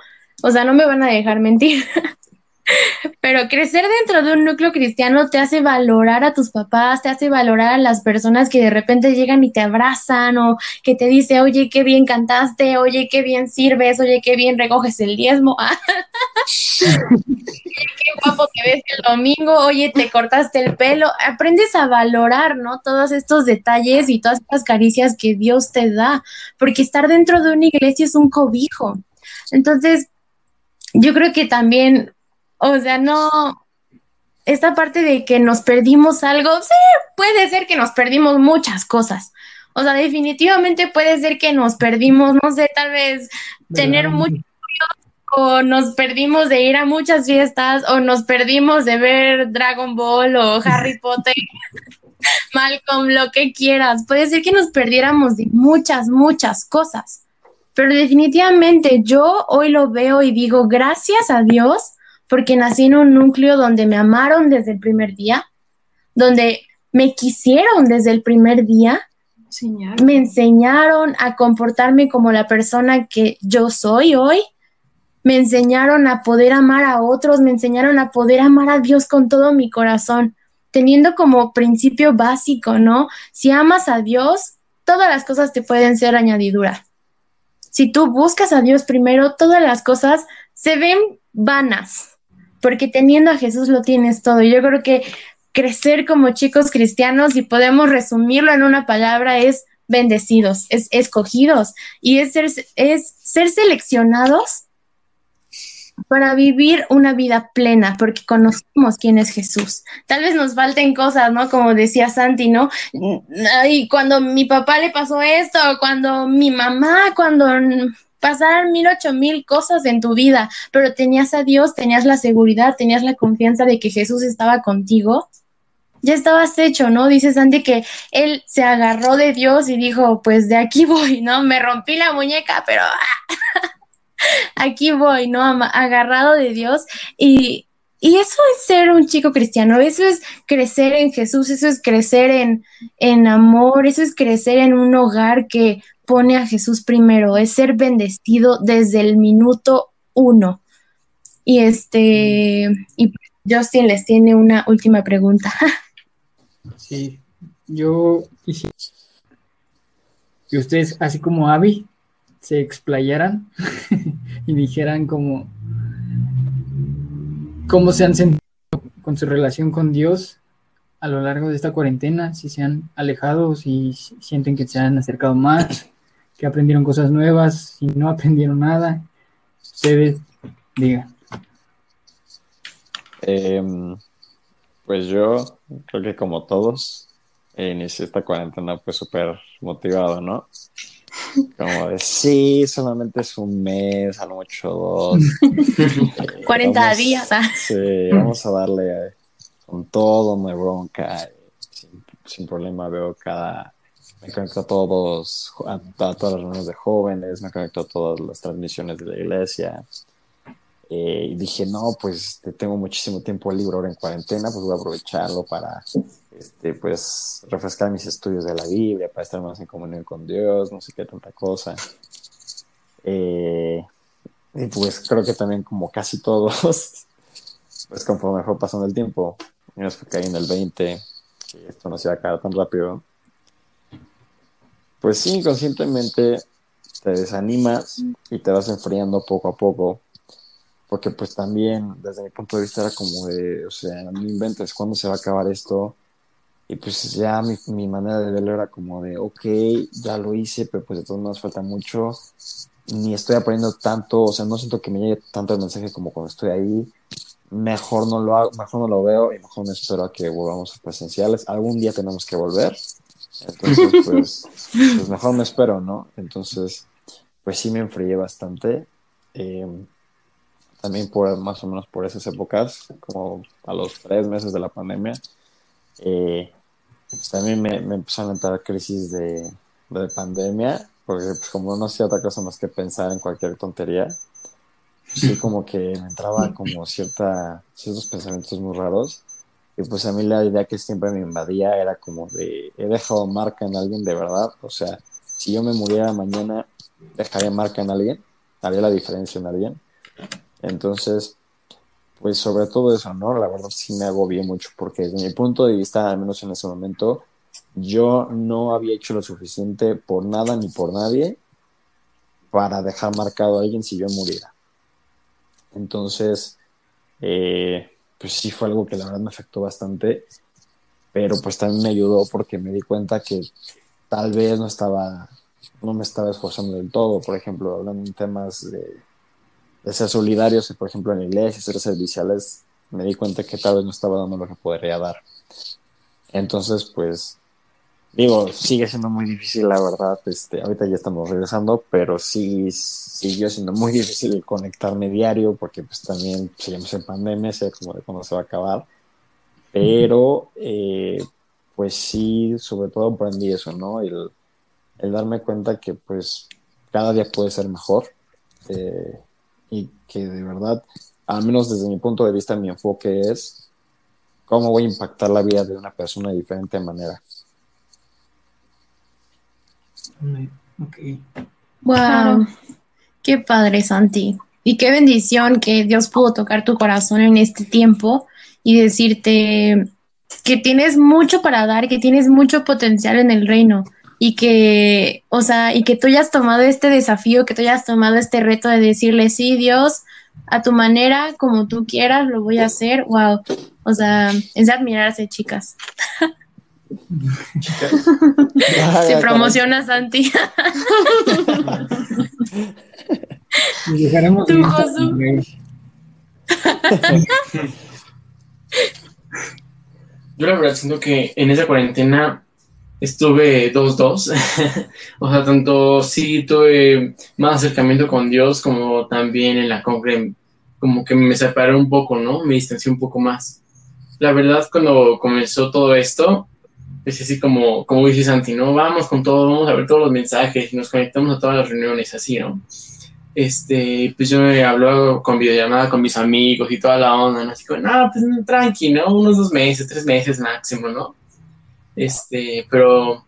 S4: o sea, no me van a dejar mentir. [laughs] Pero crecer dentro de un núcleo cristiano te hace valorar a tus papás, te hace valorar a las personas que de repente llegan y te abrazan o que te dice, oye, qué bien cantaste, oye, qué bien sirves, oye, qué bien recoges el diezmo, [laughs] qué guapo te ves el domingo, oye, te cortaste el pelo. Aprendes a valorar, ¿no? Todos estos detalles y todas estas caricias que Dios te da, porque estar dentro de una iglesia es un cobijo. Entonces, yo creo que también o sea, no, esta parte de que nos perdimos algo, sí, puede ser que nos perdimos muchas cosas. O sea, definitivamente puede ser que nos perdimos, no sé, tal vez tener muchos o nos perdimos de ir a muchas fiestas, o nos perdimos de ver Dragon Ball o Harry [laughs] Potter, [laughs] Malcolm, lo que quieras. Puede ser que nos perdiéramos de muchas, muchas cosas. Pero definitivamente yo hoy lo veo y digo, gracias a Dios porque nací en un núcleo donde me amaron desde el primer día, donde me quisieron desde el primer día, me enseñaron a comportarme como la persona que yo soy hoy, me enseñaron a poder amar a otros, me enseñaron a poder amar a Dios con todo mi corazón, teniendo como principio básico, ¿no? Si amas a Dios, todas las cosas te pueden ser añadidura. Si tú buscas a Dios primero, todas las cosas se ven vanas, porque teniendo a Jesús lo tienes todo. Yo creo que crecer como chicos cristianos, y podemos resumirlo en una palabra, es bendecidos, es escogidos y es ser, es ser seleccionados para vivir una vida plena, porque conocemos quién es Jesús. Tal vez nos falten cosas, ¿no? Como decía Santi, ¿no? Y cuando mi papá le pasó esto, cuando mi mamá, cuando pasaron mil, ocho mil cosas en tu vida, pero tenías a Dios, tenías la seguridad, tenías la confianza de que Jesús estaba contigo, ya estabas hecho, ¿no? Dice Santi que él se agarró de Dios y dijo, pues de aquí [laughs] voy, ¿no? Me rompí la muñeca, pero [laughs] aquí voy, ¿no? Agarrado de Dios y... Y eso es ser un chico cristiano, eso es crecer en Jesús, eso es crecer en, en amor, eso es crecer en un hogar que pone a Jesús primero, es ser bendecido desde el minuto uno. Y este, y Justin les tiene una última pregunta. [laughs]
S3: Sí, yo quisiera que ustedes, así como Abby, se explayaran [laughs] y dijeran como cómo se han sentido con su relación con Dios a lo largo de esta cuarentena, si se han alejado, si sienten que se han acercado más, que aprendieron cosas nuevas, si no aprendieron nada, ustedes digan.
S5: Em, pues yo creo que como todos, inicié esta cuarentena pues súper motivado, ¿no? Como de, sí, solamente es un mes, a lo mucho dos. [laughs]
S4: 40
S5: Vamos-
S4: días. ah.
S5: Sí, vamos a darle eh, con todo, no hay bronca, eh, sin, sin problema veo cada, me conecto a todos, a, a todas las reuniones de jóvenes, me conecto a todas las transmisiones de la iglesia. Eh, y dije, no, pues este, tengo muchísimo tiempo libre ahora en cuarentena, pues voy a aprovecharlo para, este, pues, refrescar mis estudios de la Biblia, para estar más en comunión con Dios, no sé qué tanta cosa. Eh, y pues creo que también como casi todos, [laughs] pues conforme fue pasando el tiempo, nos fue cayendo el 20, que esto no se iba a acabar tan rápido, pues sí, inconscientemente te desanimas y te vas enfriando poco a poco, porque pues también desde mi punto de vista era como de, o sea, no inventes, ¿cuándo se va a acabar esto? Y pues ya mi, mi manera de verlo era como de, ok, ya lo hice, pero pues de todos modos falta mucho, ni estoy aprendiendo tanto, o sea, no siento que me llegue tanto el mensaje como cuando estoy ahí, mejor no lo hago, mejor no lo veo y mejor me espero a que volvamos a presenciales. Algún día tenemos que volver. Entonces, pues, pues mejor me espero, ¿no? Entonces, pues sí me enfrié bastante. Eh, también por más o menos por esas épocas, como a los tres meses de la pandemia, eh, pues también me, me empezaron a entrar crisis de, de pandemia, porque pues como no hacía otra cosa más que pensar en cualquier tontería, sí como que me entraba como cierta, ciertos pensamientos muy raros. Y pues a mí la idea que siempre me invadía era como de, he dejado marca en alguien de verdad. O sea, si yo me muriera mañana, dejaría marca en alguien, haría la diferencia en alguien. Entonces, pues sobre todo eso, ¿no? La verdad sí me agobié mucho porque desde mi punto de vista, al menos en ese momento, yo no había hecho lo suficiente por nada ni por nadie para dejar marcado a alguien si yo muriera. Entonces, eh, pues sí fue algo que la verdad me afectó bastante, pero pues también me ayudó porque me di cuenta que tal vez no estaba, no me estaba esforzando del todo, por ejemplo, hablando en temas de, ser solidarios, por ejemplo, en la iglesia, ser serviciales, me di cuenta que tal vez no estaba dando lo que podría dar. Entonces, pues, digo, sigue siendo muy difícil, la verdad. Este, ahorita ya estamos regresando, pero sí siguió siendo muy difícil conectarme diario, porque pues también seguimos en pandemia, sé como de cuándo se va a acabar. Pero, eh, pues sí, sobre todo aprendí eso, ¿no? El, darme cuenta que pues cada día puede ser mejor. Eh, y que de verdad, al menos desde mi punto de vista, mi enfoque es cómo voy a impactar la vida de una persona de diferente manera.
S3: Ok.
S4: Wow.
S1: Claro.
S4: Qué padre, Santi. Y qué bendición que Dios pudo tocar tu corazón en este tiempo y decirte que tienes mucho para dar, que tienes mucho potencial en el reino y que, o sea, y que tú hayas tomado este desafío, que tú hayas tomado este reto de decirle, sí, Dios, a tu manera, como tú quieras, lo voy a hacer. Wow. O sea, es de admirarse, chicas. [laughs] Se promociona Santi. [laughs]
S3: Y dejaremos
S4: Tú,
S3: en
S4: Josu.
S7: Yo la verdad siento que en esa cuarentena estuve 2-2. [laughs] o sea, tanto sí tuve más acercamiento con Dios como también en la congre, como que me separé un poco, ¿no? Me distancié un poco más. La verdad, cuando comenzó todo esto, es así como, como dice Santi, ¿no? Vamos con todo, vamos a ver todos los mensajes nos conectamos a todas las reuniones, así, ¿no? Este, pues yo me hablaba con videollamada con mis amigos y toda la onda, ¿no? Así como, no, pues tranqui, ¿no? Unos dos meses, tres meses máximo, ¿no? Este, pero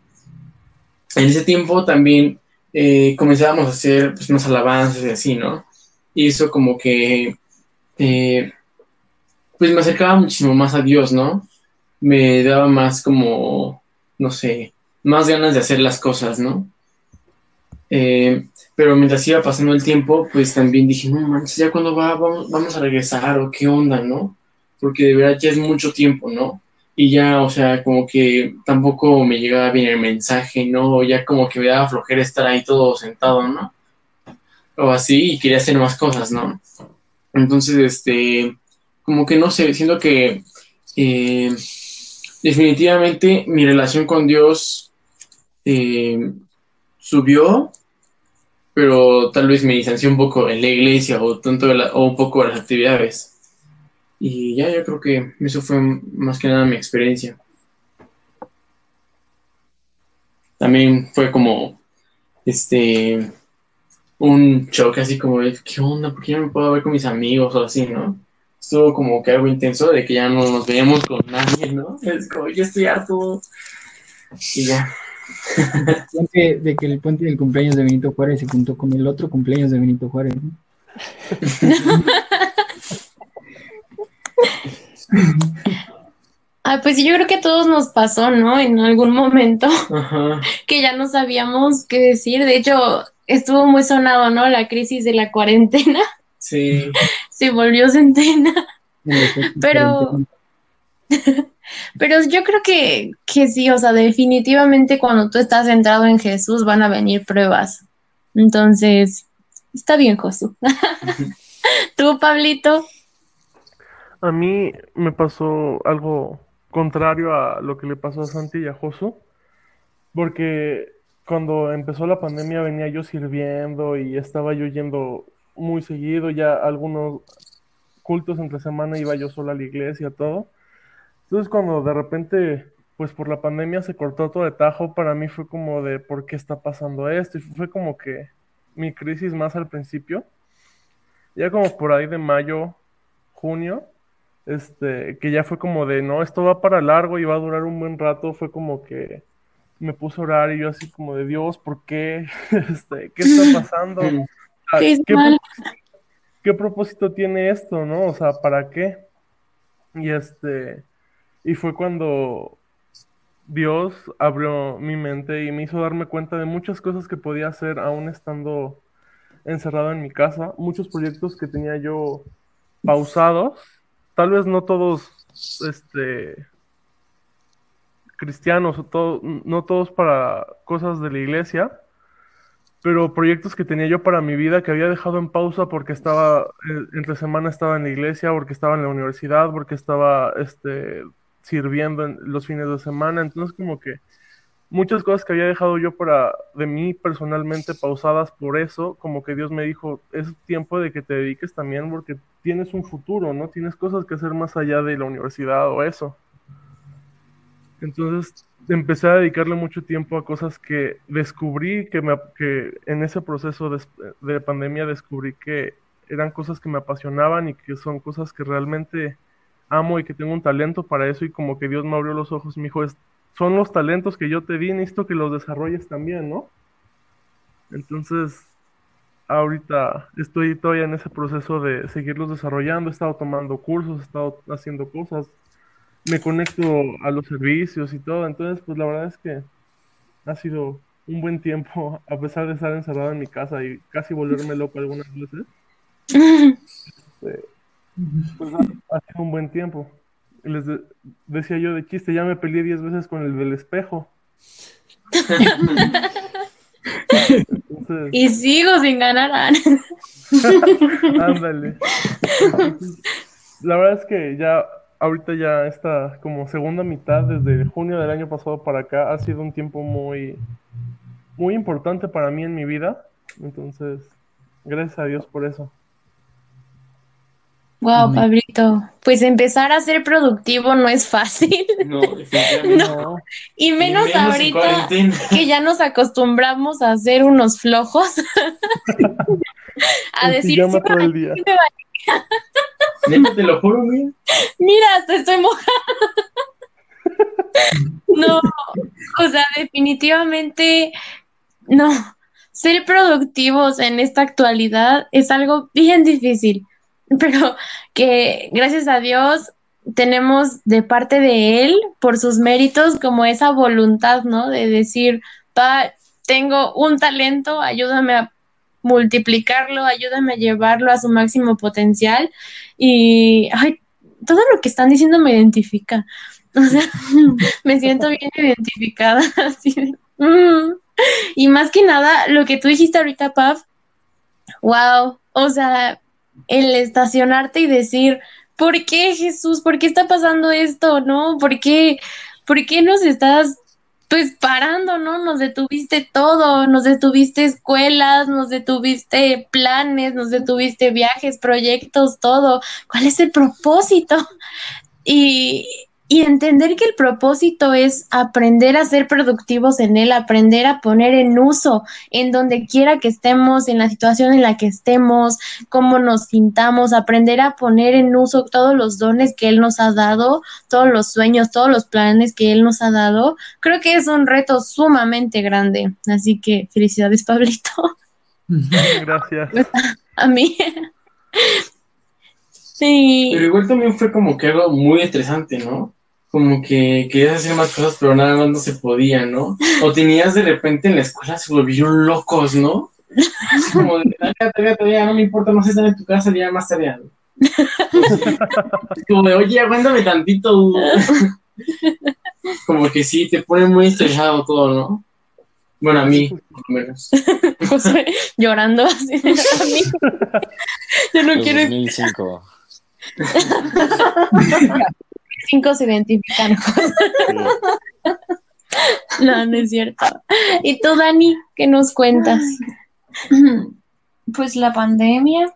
S7: en ese tiempo también eh, comenzábamos a hacer pues, unas alabanzas y así, ¿no? y eso como que, eh, pues me acercaba muchísimo más a Dios, ¿no? Me daba más como, no sé, más ganas de hacer las cosas, ¿no? Eh, pero mientras iba pasando el tiempo, pues también dije, no manches, ya cuando va, vamos, vamos a regresar o qué onda, ¿no? Porque de verdad ya es mucho tiempo, ¿no? Y ya, o sea, como que tampoco me llegaba bien el mensaje, ¿no? Ya como que me daba flojera estar ahí todo sentado, ¿no? O así, y quería hacer más cosas, ¿no? Entonces, este, como que no sé, siento que eh, definitivamente mi relación con Dios eh, subió, pero tal vez me distancié un poco en la iglesia o, tanto o un poco de las actividades. Y ya yo creo que eso fue más que nada mi experiencia. También fue como este un choque así como ¿qué onda? ¿Por qué no me puedo ver con mis amigos o así, no? Estuvo como que algo intenso de que ya no nos veíamos con nadie, ¿no? Es como, yo estoy harto. Y ya.
S3: de que el puente del cumpleaños de Benito Juárez se juntó con el otro cumpleaños de Benito Juárez. ¿no?
S4: Ah, pues yo creo que a todos nos pasó, ¿no? En algún momento que ya no sabíamos qué decir. De hecho, estuvo muy sonado, ¿no? La crisis de la cuarentena.
S7: Sí. [laughs]
S4: Se volvió centena. Pero [laughs] Pero yo creo que, que sí, o sea, definitivamente cuando tú estás centrado en Jesús van a venir pruebas. Entonces, está bien, Josu. [laughs] ¿Tú, Pablito?
S6: A mí me pasó algo contrario a lo que le pasó a Santi y a Josu, porque cuando empezó la pandemia venía yo sirviendo y estaba yo yendo muy seguido, ya algunos cultos entre semana iba yo sola a la iglesia, todo. Entonces cuando de repente, pues por la pandemia se cortó todo de tajo, para mí fue como de por qué está pasando esto. Y fue como que mi crisis más al principio. Ya como por ahí de mayo, junio, este, que ya fue como de, no, esto va para largo y va a durar un buen rato, fue como que me puse a orar y yo así como de, Dios, ¿por qué? [laughs] Este, ¿Qué está pasando? ¿Qué, ¿Qué propósito tiene esto, no? O sea, ¿para qué? Y este, y fue cuando Dios abrió mi mente y me hizo darme cuenta de muchas cosas que podía hacer aún estando encerrado en mi casa, muchos proyectos que tenía yo pausados, tal vez no todos este cristianos o no todos para cosas de la iglesia, pero proyectos que tenía yo para mi vida que había dejado en pausa porque estaba eh, entre semana estaba en la iglesia, porque estaba en la universidad, porque estaba este sirviendo en los fines de semana, entonces como que muchas cosas que había dejado yo para de mí personalmente pausadas por eso, como que Dios me dijo, es tiempo de que te dediques también porque tienes un futuro, ¿no? Tienes cosas que hacer más allá de la universidad o eso. Entonces empecé a dedicarle mucho tiempo a cosas que descubrí, que, me, que en ese proceso de, de pandemia descubrí que eran cosas que me apasionaban y que son cosas que realmente amo y que tengo un talento para eso y como que Dios me abrió los ojos y me dijo, son los talentos que yo te di, necesito que los desarrolles también, ¿no? Entonces, ahorita estoy todavía en ese proceso de seguirlos desarrollando, he estado tomando cursos, he estado haciendo cosas, me conecto a los servicios y todo, entonces pues la verdad es que ha sido un buen tiempo, [laughs] a pesar de estar encerrado en mi casa y casi volverme loco algunas veces. Este, pues ha sido un buen tiempo. Les decía yo de chiste, ya me peleé 10 veces con el del espejo. [laughs]
S4: y sigo sin ganar. [laughs]
S6: Ándale. la verdad es que ya, ahorita ya esta como segunda mitad, desde junio del año pasado para acá, ha sido un tiempo muy, muy importante para mí en mi vida. Entonces, gracias a Dios por eso.
S4: Wow, Pablito. Pues empezar a ser productivo no es fácil. [laughs]
S7: No, definitivamente no.
S4: Y menos, ahorita que ya nos acostumbramos a ser unos flojos. [laughs] a decir
S6: sí, el [laughs]
S7: te lo juro, mira.
S4: Mira, estoy mojada. [laughs] no, o sea, definitivamente no ser productivos en esta actualidad es algo bien difícil, pero que gracias a Dios tenemos de parte de Él, por sus méritos, como esa voluntad, ¿no? De decir, pa, tengo un talento, ayúdame a multiplicarlo, ayúdame a llevarlo a su máximo potencial. Y, ay, todo lo que están diciendo me identifica. O sea, [laughs] me siento bien identificada. [laughs] Mm". Y más que nada, lo que tú dijiste ahorita, Paf, wow, o sea, el estacionarte y decir, ¿por qué Jesús? ¿Por qué está pasando esto? ¿No? ¿Por qué, por qué nos estás pues parando, ¿no? Nos detuviste todo, nos detuviste escuelas, nos detuviste planes, nos detuviste viajes, proyectos, todo. ¿Cuál es el propósito? Y, y entender que el propósito es aprender a ser productivos en él, aprender a poner en uso en donde quiera que estemos, en la situación en la que estemos, cómo nos sintamos, aprender a poner en uso todos los dones que él nos ha dado, todos los sueños, todos los planes que él nos ha dado. Creo que es un reto sumamente grande. Así que felicidades, Pablito. [laughs]
S6: Gracias.
S4: A mí. [laughs] Sí.
S7: Pero igual también fue como que algo muy estresante, ¿no? Como que querías hacer más cosas, pero nada más no se podía, ¿no? O tenías de repente en la escuela, se volvieron locos, ¿no? Como de, tarea, tarea, no me importa, no sé estar en tu casa, ya más tarea. [laughs] como de, oye, aguántame tantito. [laughs] como que sí, te pone muy estresado todo, ¿no? Bueno, a mí, por lo menos. [laughs]
S4: llorando así. A mí. Yo no quiero.
S5: 2005
S4: cinco se identifican. no, no es cierto. ¿Y tú, Dani, qué nos cuentas?
S2: Pues la pandemia.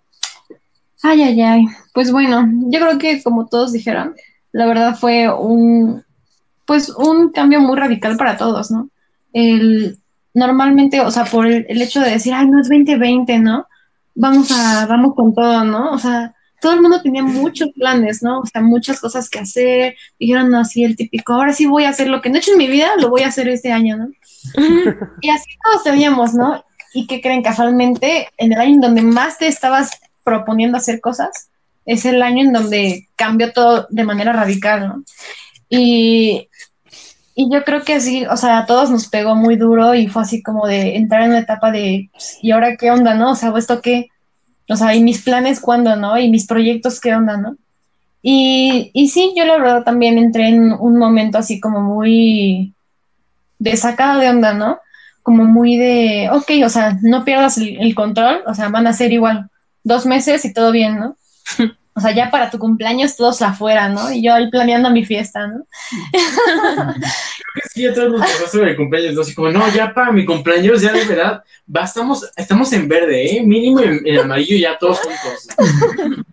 S2: Ay, ay, ay. Pues bueno, yo creo que como todos dijeron, la verdad fue un, pues un cambio muy radical para todos, ¿no? El, normalmente, o sea, por el, el hecho de decir, ay, no es 2020, ¿no? Vamos a, vamos con todo, ¿no? O sea, todo el mundo tenía muchos planes, ¿no? O sea, muchas cosas que hacer. Dijeron así el típico, ahora sí voy a hacer lo que no he hecho en mi vida, lo voy a hacer este año, ¿no? [laughs] y así todos teníamos, ¿no? Y que creen casualmente, en el año en donde más te estabas proponiendo hacer cosas, es el año en donde cambió todo de manera radical, ¿no? Y, y yo creo que así, o sea, a todos nos pegó muy duro y fue así como de entrar en una etapa de, pues, ¿y ahora qué onda, no? O sea, ¿esto qué? O sea, y mis planes cuándo, ¿no? Y mis proyectos qué onda, ¿no? Y, y sí, yo la verdad también entré en un momento así como muy de sacada de onda, ¿no? Como muy de, ok, o sea, no pierdas el, el control, o sea, van a ser igual dos meses y todo bien, ¿no? [laughs] O sea, ya para tu cumpleaños todos afuera, ¿no? Y yo ahí planeando mi fiesta, ¿no?
S7: sí, a todos nos pasó el cumpleaños, ¿no? Así como, no, ya para mi cumpleaños, ya de verdad, va, estamos, estamos en verde, ¿eh? Mínimo en, en amarillo ya todos juntos.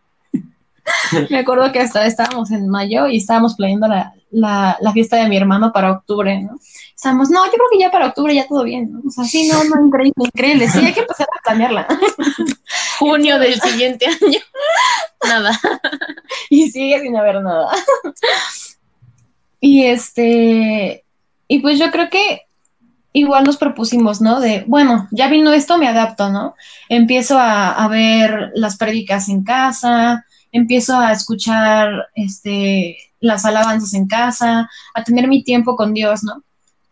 S7: [laughs]
S2: Me acuerdo que hasta estábamos en mayo y estábamos planeando la, la, la, fiesta de mi hermano para octubre, ¿no? Estábamos, no, yo creo que ya para octubre ya todo bien, ¿no? O sea, sí, no, no, increíble, increíble, sí, hay que empezar a planearla. [laughs]
S4: Junio del siguiente año, [laughs] nada.
S2: Y sigue sin haber nada. Y este, y pues yo creo que igual nos propusimos, ¿no? De, bueno, ya vino esto, me adapto, ¿no? Empiezo a, a ver las prédicas en casa, empiezo a escuchar este, las alabanzas en casa, a tener mi tiempo con Dios, ¿no?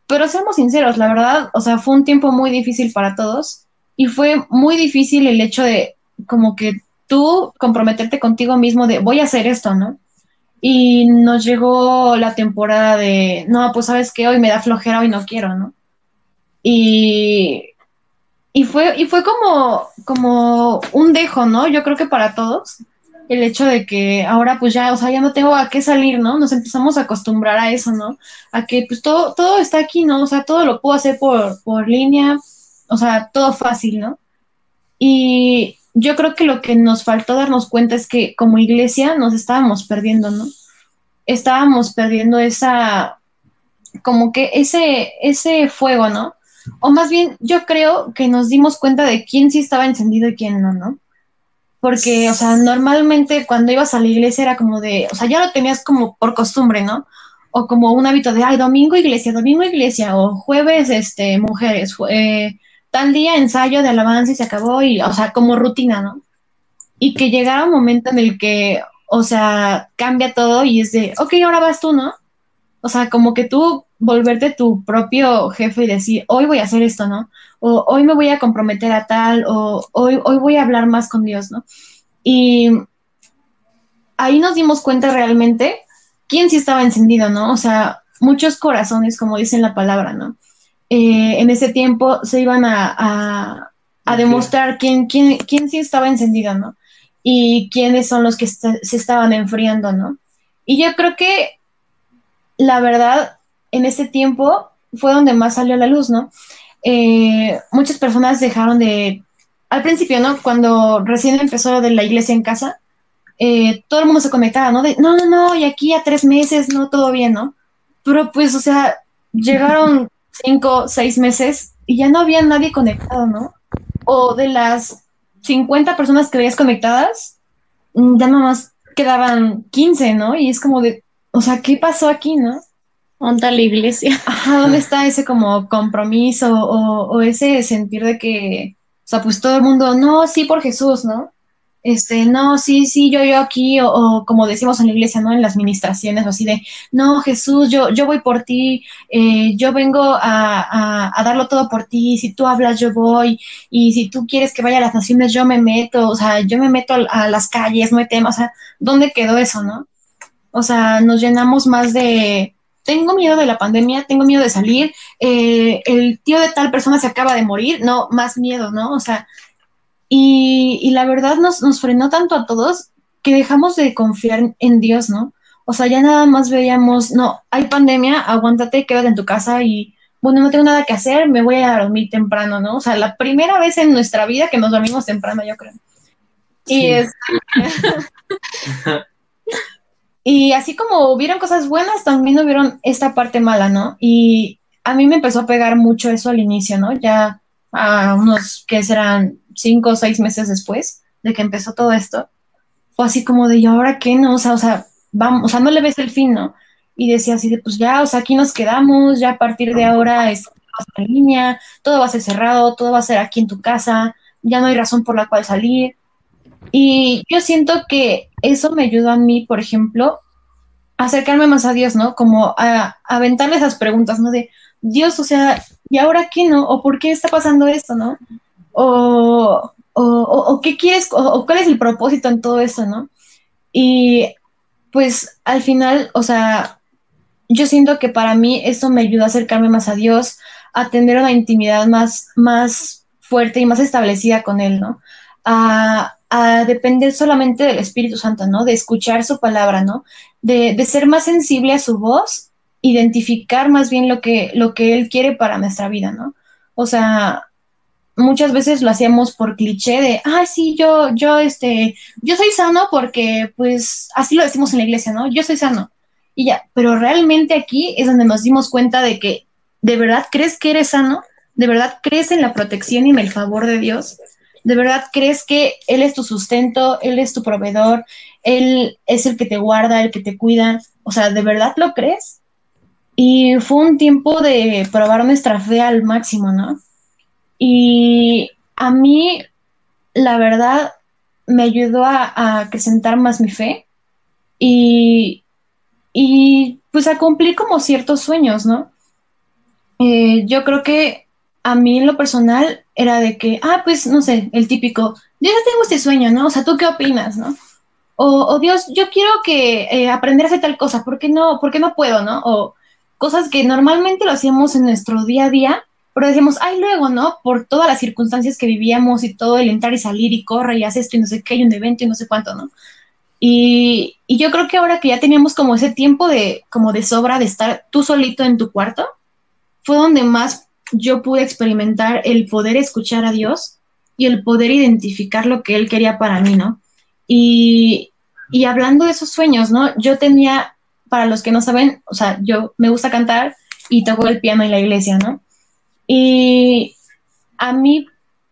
S2: Pero seamos sinceros, la verdad, o sea, fue un tiempo muy difícil para todos y fue muy difícil el hecho de como que tú comprometerte contigo mismo de voy a hacer esto, ¿no? Y nos llegó la temporada de, no, pues sabes que hoy me da flojera, hoy no quiero, ¿no? Y, y fue, y fue como, como un dejo, ¿no? Yo creo que para todos, el hecho de que ahora pues ya, o sea, ya no tengo a qué salir, ¿no? Nos empezamos a acostumbrar a eso, ¿no? A que pues todo, todo está aquí, ¿no? O sea, todo lo puedo hacer por, por línea, o sea, todo fácil, ¿no? Y yo creo que lo que nos faltó darnos cuenta es que como iglesia nos estábamos perdiendo, ¿no? Estábamos perdiendo esa, como que ese, ese fuego, ¿no? O más bien, yo creo que nos dimos cuenta de quién sí estaba encendido y quién no, ¿no? Porque, o sea, normalmente cuando ibas a la iglesia era como de, o sea, ya lo tenías como por costumbre, ¿no? O como un hábito de, ay, domingo iglesia, domingo iglesia, o jueves, este, mujeres, eh, tal día ensayo de alabanza y se acabó, y, o sea, como rutina, ¿no? Y que llegara un momento en el que, o sea, cambia todo y es de, ok, ahora vas tú, ¿no? O sea, como que tú volverte tu propio jefe y decir, hoy voy a hacer esto, ¿no? O hoy me voy a comprometer a tal, o hoy, hoy voy a hablar más con Dios, ¿no? Y ahí nos dimos cuenta realmente quién sí estaba encendido, ¿no? O sea, muchos corazones, como dice la palabra, ¿no? Eh, en ese tiempo se iban a, a, demostrar quién, quién, quién sí estaba encendido, ¿no? Y quiénes son los que se estaban enfriando, ¿no? Y yo creo que la verdad, en ese tiempo fue donde más salió la luz, ¿no? Eh, muchas personas dejaron de, al principio, ¿no? Cuando recién empezó de la iglesia en casa, eh, todo el mundo se conectaba, ¿no? De, no, no, no, y aquí a tres meses, no, todo bien, ¿no? Pero pues, o sea, llegaron [laughs] cinco, seis meses y ya no había nadie conectado, ¿no? O de las 50 personas que veías conectadas, ya nomás quedaban 15, ¿no? Y es como de, o sea, ¿qué pasó aquí, no?
S4: ¿Dónde la iglesia? [laughs]
S2: Ajá, ¿dónde está ese como compromiso o, ese sentir de que, o sea, pues todo el mundo, no, sí por Jesús, ¿no? este, no, sí, sí, yo, yo aquí, o, como decimos en la iglesia, ¿no? En las ministraciones, o así de, no, Jesús, yo, yo voy por ti, eh, yo vengo a, a, darlo todo por ti, si tú hablas, yo voy, y si tú quieres que vaya a las naciones, yo me meto, o sea, yo me meto a, las calles, no hay tema, o sea, ¿dónde quedó eso, no? O sea, nos llenamos más de, tengo miedo de la pandemia, tengo miedo de salir, eh, el tío de tal persona se acaba de morir, no, más miedo, ¿no? O sea, y, la verdad nos, nos frenó tanto a todos que dejamos de confiar en Dios, ¿no? O sea, ya nada más veíamos, no, hay pandemia, aguántate, quédate en tu casa y, bueno, no tengo nada que hacer, me voy a dormir temprano, ¿no? O sea, la primera vez en nuestra vida que nos dormimos temprano, yo creo. Y es... [laughs] [laughs] y así como hubieron cosas buenas, también hubieron esta parte mala, ¿no? Y a mí me empezó a pegar mucho eso al inicio, ¿no? Ya a unos que serán cinco o seis meses después de que empezó todo esto, fue así como de, ¿y ahora qué? No, o sea, o sea, vamos, o sea, no le ves el fin, ¿no? Y decía así de, pues ya, o sea, aquí nos quedamos, ya a partir de ahora es en línea, todo va a ser cerrado, todo va a ser aquí en tu casa, ya no hay razón por la cual salir. Y yo siento que eso me ayudó a mí, por ejemplo, a acercarme más a Dios, ¿no? Como a, a aventarle esas preguntas, ¿no? De, Dios, o sea, ¿y ahora qué no? ¿O por qué está pasando esto, no? o, o, qué quieres, o, cuál es el propósito en todo eso, ¿no? Y pues al final, o sea, yo siento que para mí eso me ayuda a acercarme más a Dios, a tener una intimidad más, más fuerte y más establecida con Él, ¿no? A, a depender solamente del Espíritu Santo, ¿no? De escuchar su palabra, ¿no? De, de, ser más sensible a su voz, identificar más bien lo que, lo que Él quiere para nuestra vida, ¿no? O sea, muchas veces lo hacíamos por cliché de, ah, sí, yo, yo, este, yo soy sano porque, pues, así lo decimos en la iglesia, ¿no? Yo soy sano. Y ya, pero realmente aquí es donde nos dimos cuenta de que, ¿de verdad crees que eres sano? ¿De verdad crees en la protección y en el favor de Dios? ¿De verdad crees que Él es tu sustento, Él es tu proveedor, Él es el que te guarda, el que te cuida? O sea, ¿de verdad lo crees? Y fue un tiempo de probar nuestra fe al máximo, ¿no? Y a mí, la verdad, me ayudó a, acrecentar más mi fe y, y, pues a cumplir como ciertos sueños, ¿no? Eh, yo creo que a mí en lo personal era de que, ah, pues no sé, el típico, yo ya tengo este sueño, ¿no? O sea, ¿tú qué opinas, no? O, Dios, yo quiero que eh, aprender a hacer tal cosa, ¿por qué no, por qué no puedo, no? O cosas que normalmente lo hacíamos en nuestro día a día, pero decíamos, ay, luego, ¿no? Por todas las circunstancias que vivíamos y todo el entrar y salir y corre y hace esto y no sé qué, hay un evento y no sé cuánto, ¿no? Y, y, yo creo que ahora que ya teníamos como ese tiempo de, como de sobra de estar tú solito en tu cuarto, fue donde más yo pude experimentar el poder escuchar a Dios y el poder identificar lo que Él quería para mí, ¿no? Y, y hablando de esos sueños, ¿no? Yo tenía, para los que no saben, o sea, yo me gusta cantar y toco el piano en la iglesia, ¿no? Y a mí,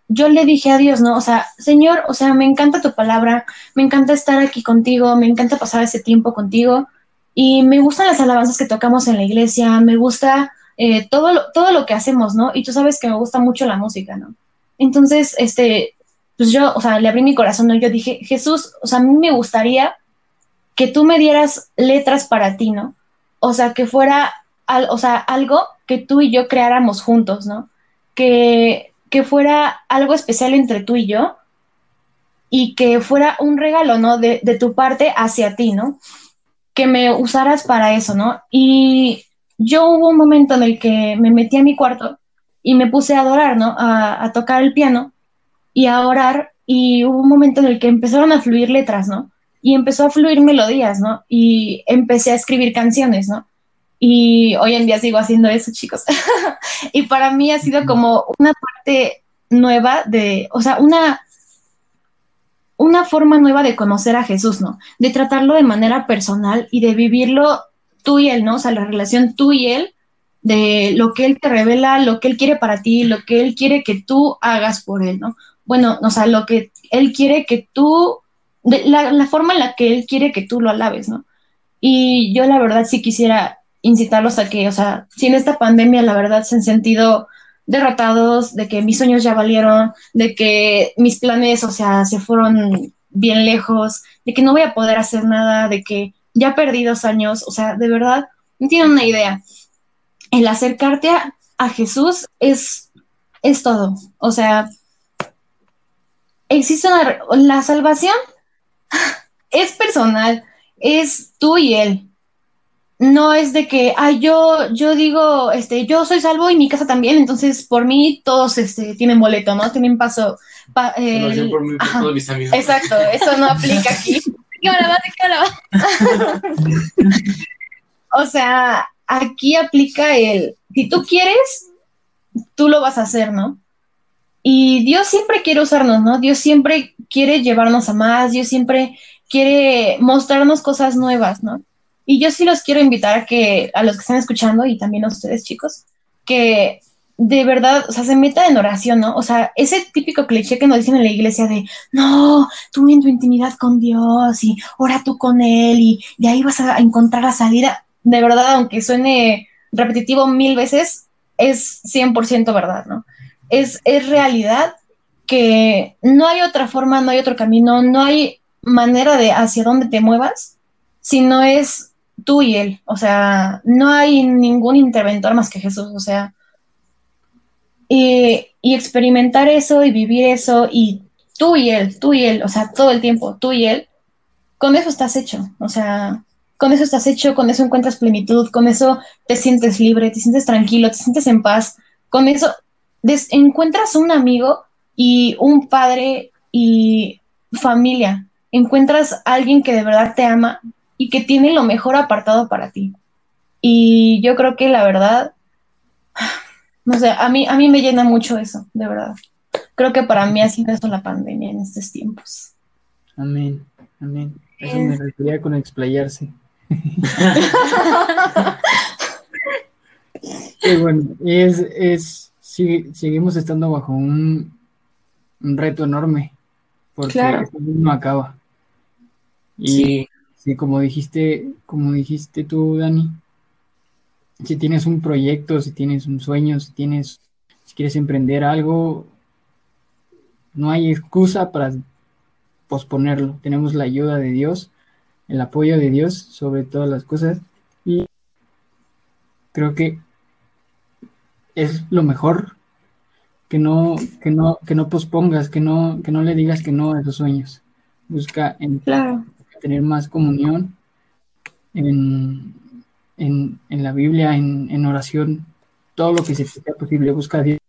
S2: yo le dije a Dios, ¿no? O sea, Señor, o sea, me encanta tu palabra, me encanta estar aquí contigo, me encanta pasar ese tiempo contigo y me gustan las alabanzas que tocamos en la iglesia, me gusta eh, todo, lo, todo lo que hacemos, ¿no? Y tú sabes que me gusta mucho la música, ¿no? Entonces, este, pues yo, o sea, le abrí mi corazón, ¿no? Yo dije, Jesús, o sea, a mí me gustaría que tú me dieras letras para ti, ¿no? O sea, que fuera, o sea, algo que tú y yo creáramos juntos, ¿no? Que, que fuera algo especial entre tú y yo y que fuera un regalo, ¿no? De, de tu parte hacia ti, ¿no? Que me usaras para eso, ¿no? Y yo hubo un momento en el que me metí a mi cuarto y me puse a adorar, ¿no? A, a tocar el piano y a orar y hubo un momento en el que empezaron a fluir letras, ¿no? Y empezó a fluir melodías, ¿no? Y empecé a escribir canciones, ¿no? Y hoy en día sigo haciendo eso, chicos. [laughs] y para mí ha sido como una parte nueva de, o sea, una, una forma nueva de conocer a Jesús, ¿no? De tratarlo de manera personal y de vivirlo tú y él, ¿no? O sea, la relación tú y él, de lo que él te revela, lo que él quiere para ti, lo que él quiere que tú hagas por él, ¿no? Bueno, o sea, lo que él quiere que tú, de la, la forma en la que él quiere que tú lo alabes, ¿no? Y yo la verdad sí quisiera incitarlos a que, o sea, si en esta pandemia la verdad se han sentido derrotados, de que mis sueños ya valieron, de que mis planes, o sea, se fueron bien lejos, de que no voy a poder hacer nada, de que ya perdí dos años, o sea, de verdad, no tienen una idea. El acercarte a, a Jesús es, es todo. O sea, existe una, la salvación [laughs] es personal, es tú y él. No es de que, ay, yo, yo digo, este, yo soy salvo y mi casa también, entonces por mí todos este, tienen boleto, ¿no? Tienen paso. pa-
S7: por mí, por todos mis amigos.
S2: Exacto, eso no [laughs] aplica aquí. [laughs] O sea, aquí aplica el, si tú quieres, tú lo vas a hacer, ¿no? Y Dios siempre quiere usarnos, ¿no? Dios siempre quiere llevarnos a más, Dios siempre quiere mostrarnos cosas nuevas, ¿no? Y yo sí los quiero invitar a que, a los que están escuchando y también a ustedes, chicos, que de verdad, o sea, se metan en oración, ¿no? O sea, ese típico cliché que nos dicen en la iglesia de, no, tú en tu intimidad con Dios y ora tú con Él y de ahí vas a encontrar la salida. De verdad, aunque suene repetitivo mil veces, es 100% verdad, ¿no? Es, es realidad que no hay otra forma, no hay otro camino, no hay manera de hacia dónde te muevas, si no es tú y Él. O sea, no hay ningún interventor más que Jesús, o sea, y, experimentar eso y vivir eso y tú y él, tú y él, o sea, todo el tiempo, tú y él, con eso estás hecho, o sea, con eso estás hecho, con eso encuentras plenitud, con eso te sientes libre, te sientes tranquilo, te sientes en paz, con eso encuentras un amigo y un padre y familia, encuentras a alguien que de verdad te ama y que tiene lo mejor apartado para ti. Y yo creo que la verdad, no sé, a mí, a mí me llena mucho eso, de verdad. Creo que para mí ha sido eso la pandemia en estos tiempos.
S3: Amén, amén. Eso me refería con explayarse. [laughs] Y bueno, es, es, seguimos estando bajo un, un reto enorme, porque
S2: Claro.
S3: no acaba. Y
S7: Sí,
S3: Sí, como dijiste, como dijiste tú, Dani, si tienes un proyecto, si tienes un sueño, si tienes, si quieres emprender algo, no hay excusa para posponerlo. Tenemos la ayuda de Dios, el apoyo de Dios sobre todas las cosas y creo que es lo mejor que no, que no, que no pospongas, que no, que no le digas que no a esos sueños. Busca en
S2: Claro.
S3: tener más comunión en, en, en la Biblia, en, en oración, todo lo que se sea posible. Busca a Dios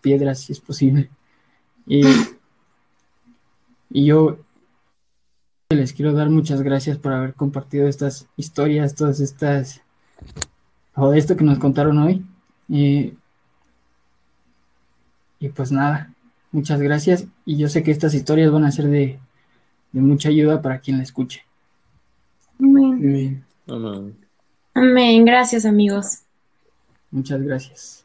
S3: piedras si es posible. Y, y yo les quiero dar muchas gracias por haber compartido estas historias, todas estas, o esto que nos contaron hoy. Y, y pues nada, muchas gracias. Y yo sé que estas historias van a ser de, de mucha ayuda para quien la escuche.
S2: Amén.
S7: bien.
S4: Amén. Gracias, amigos.
S3: Muchas gracias.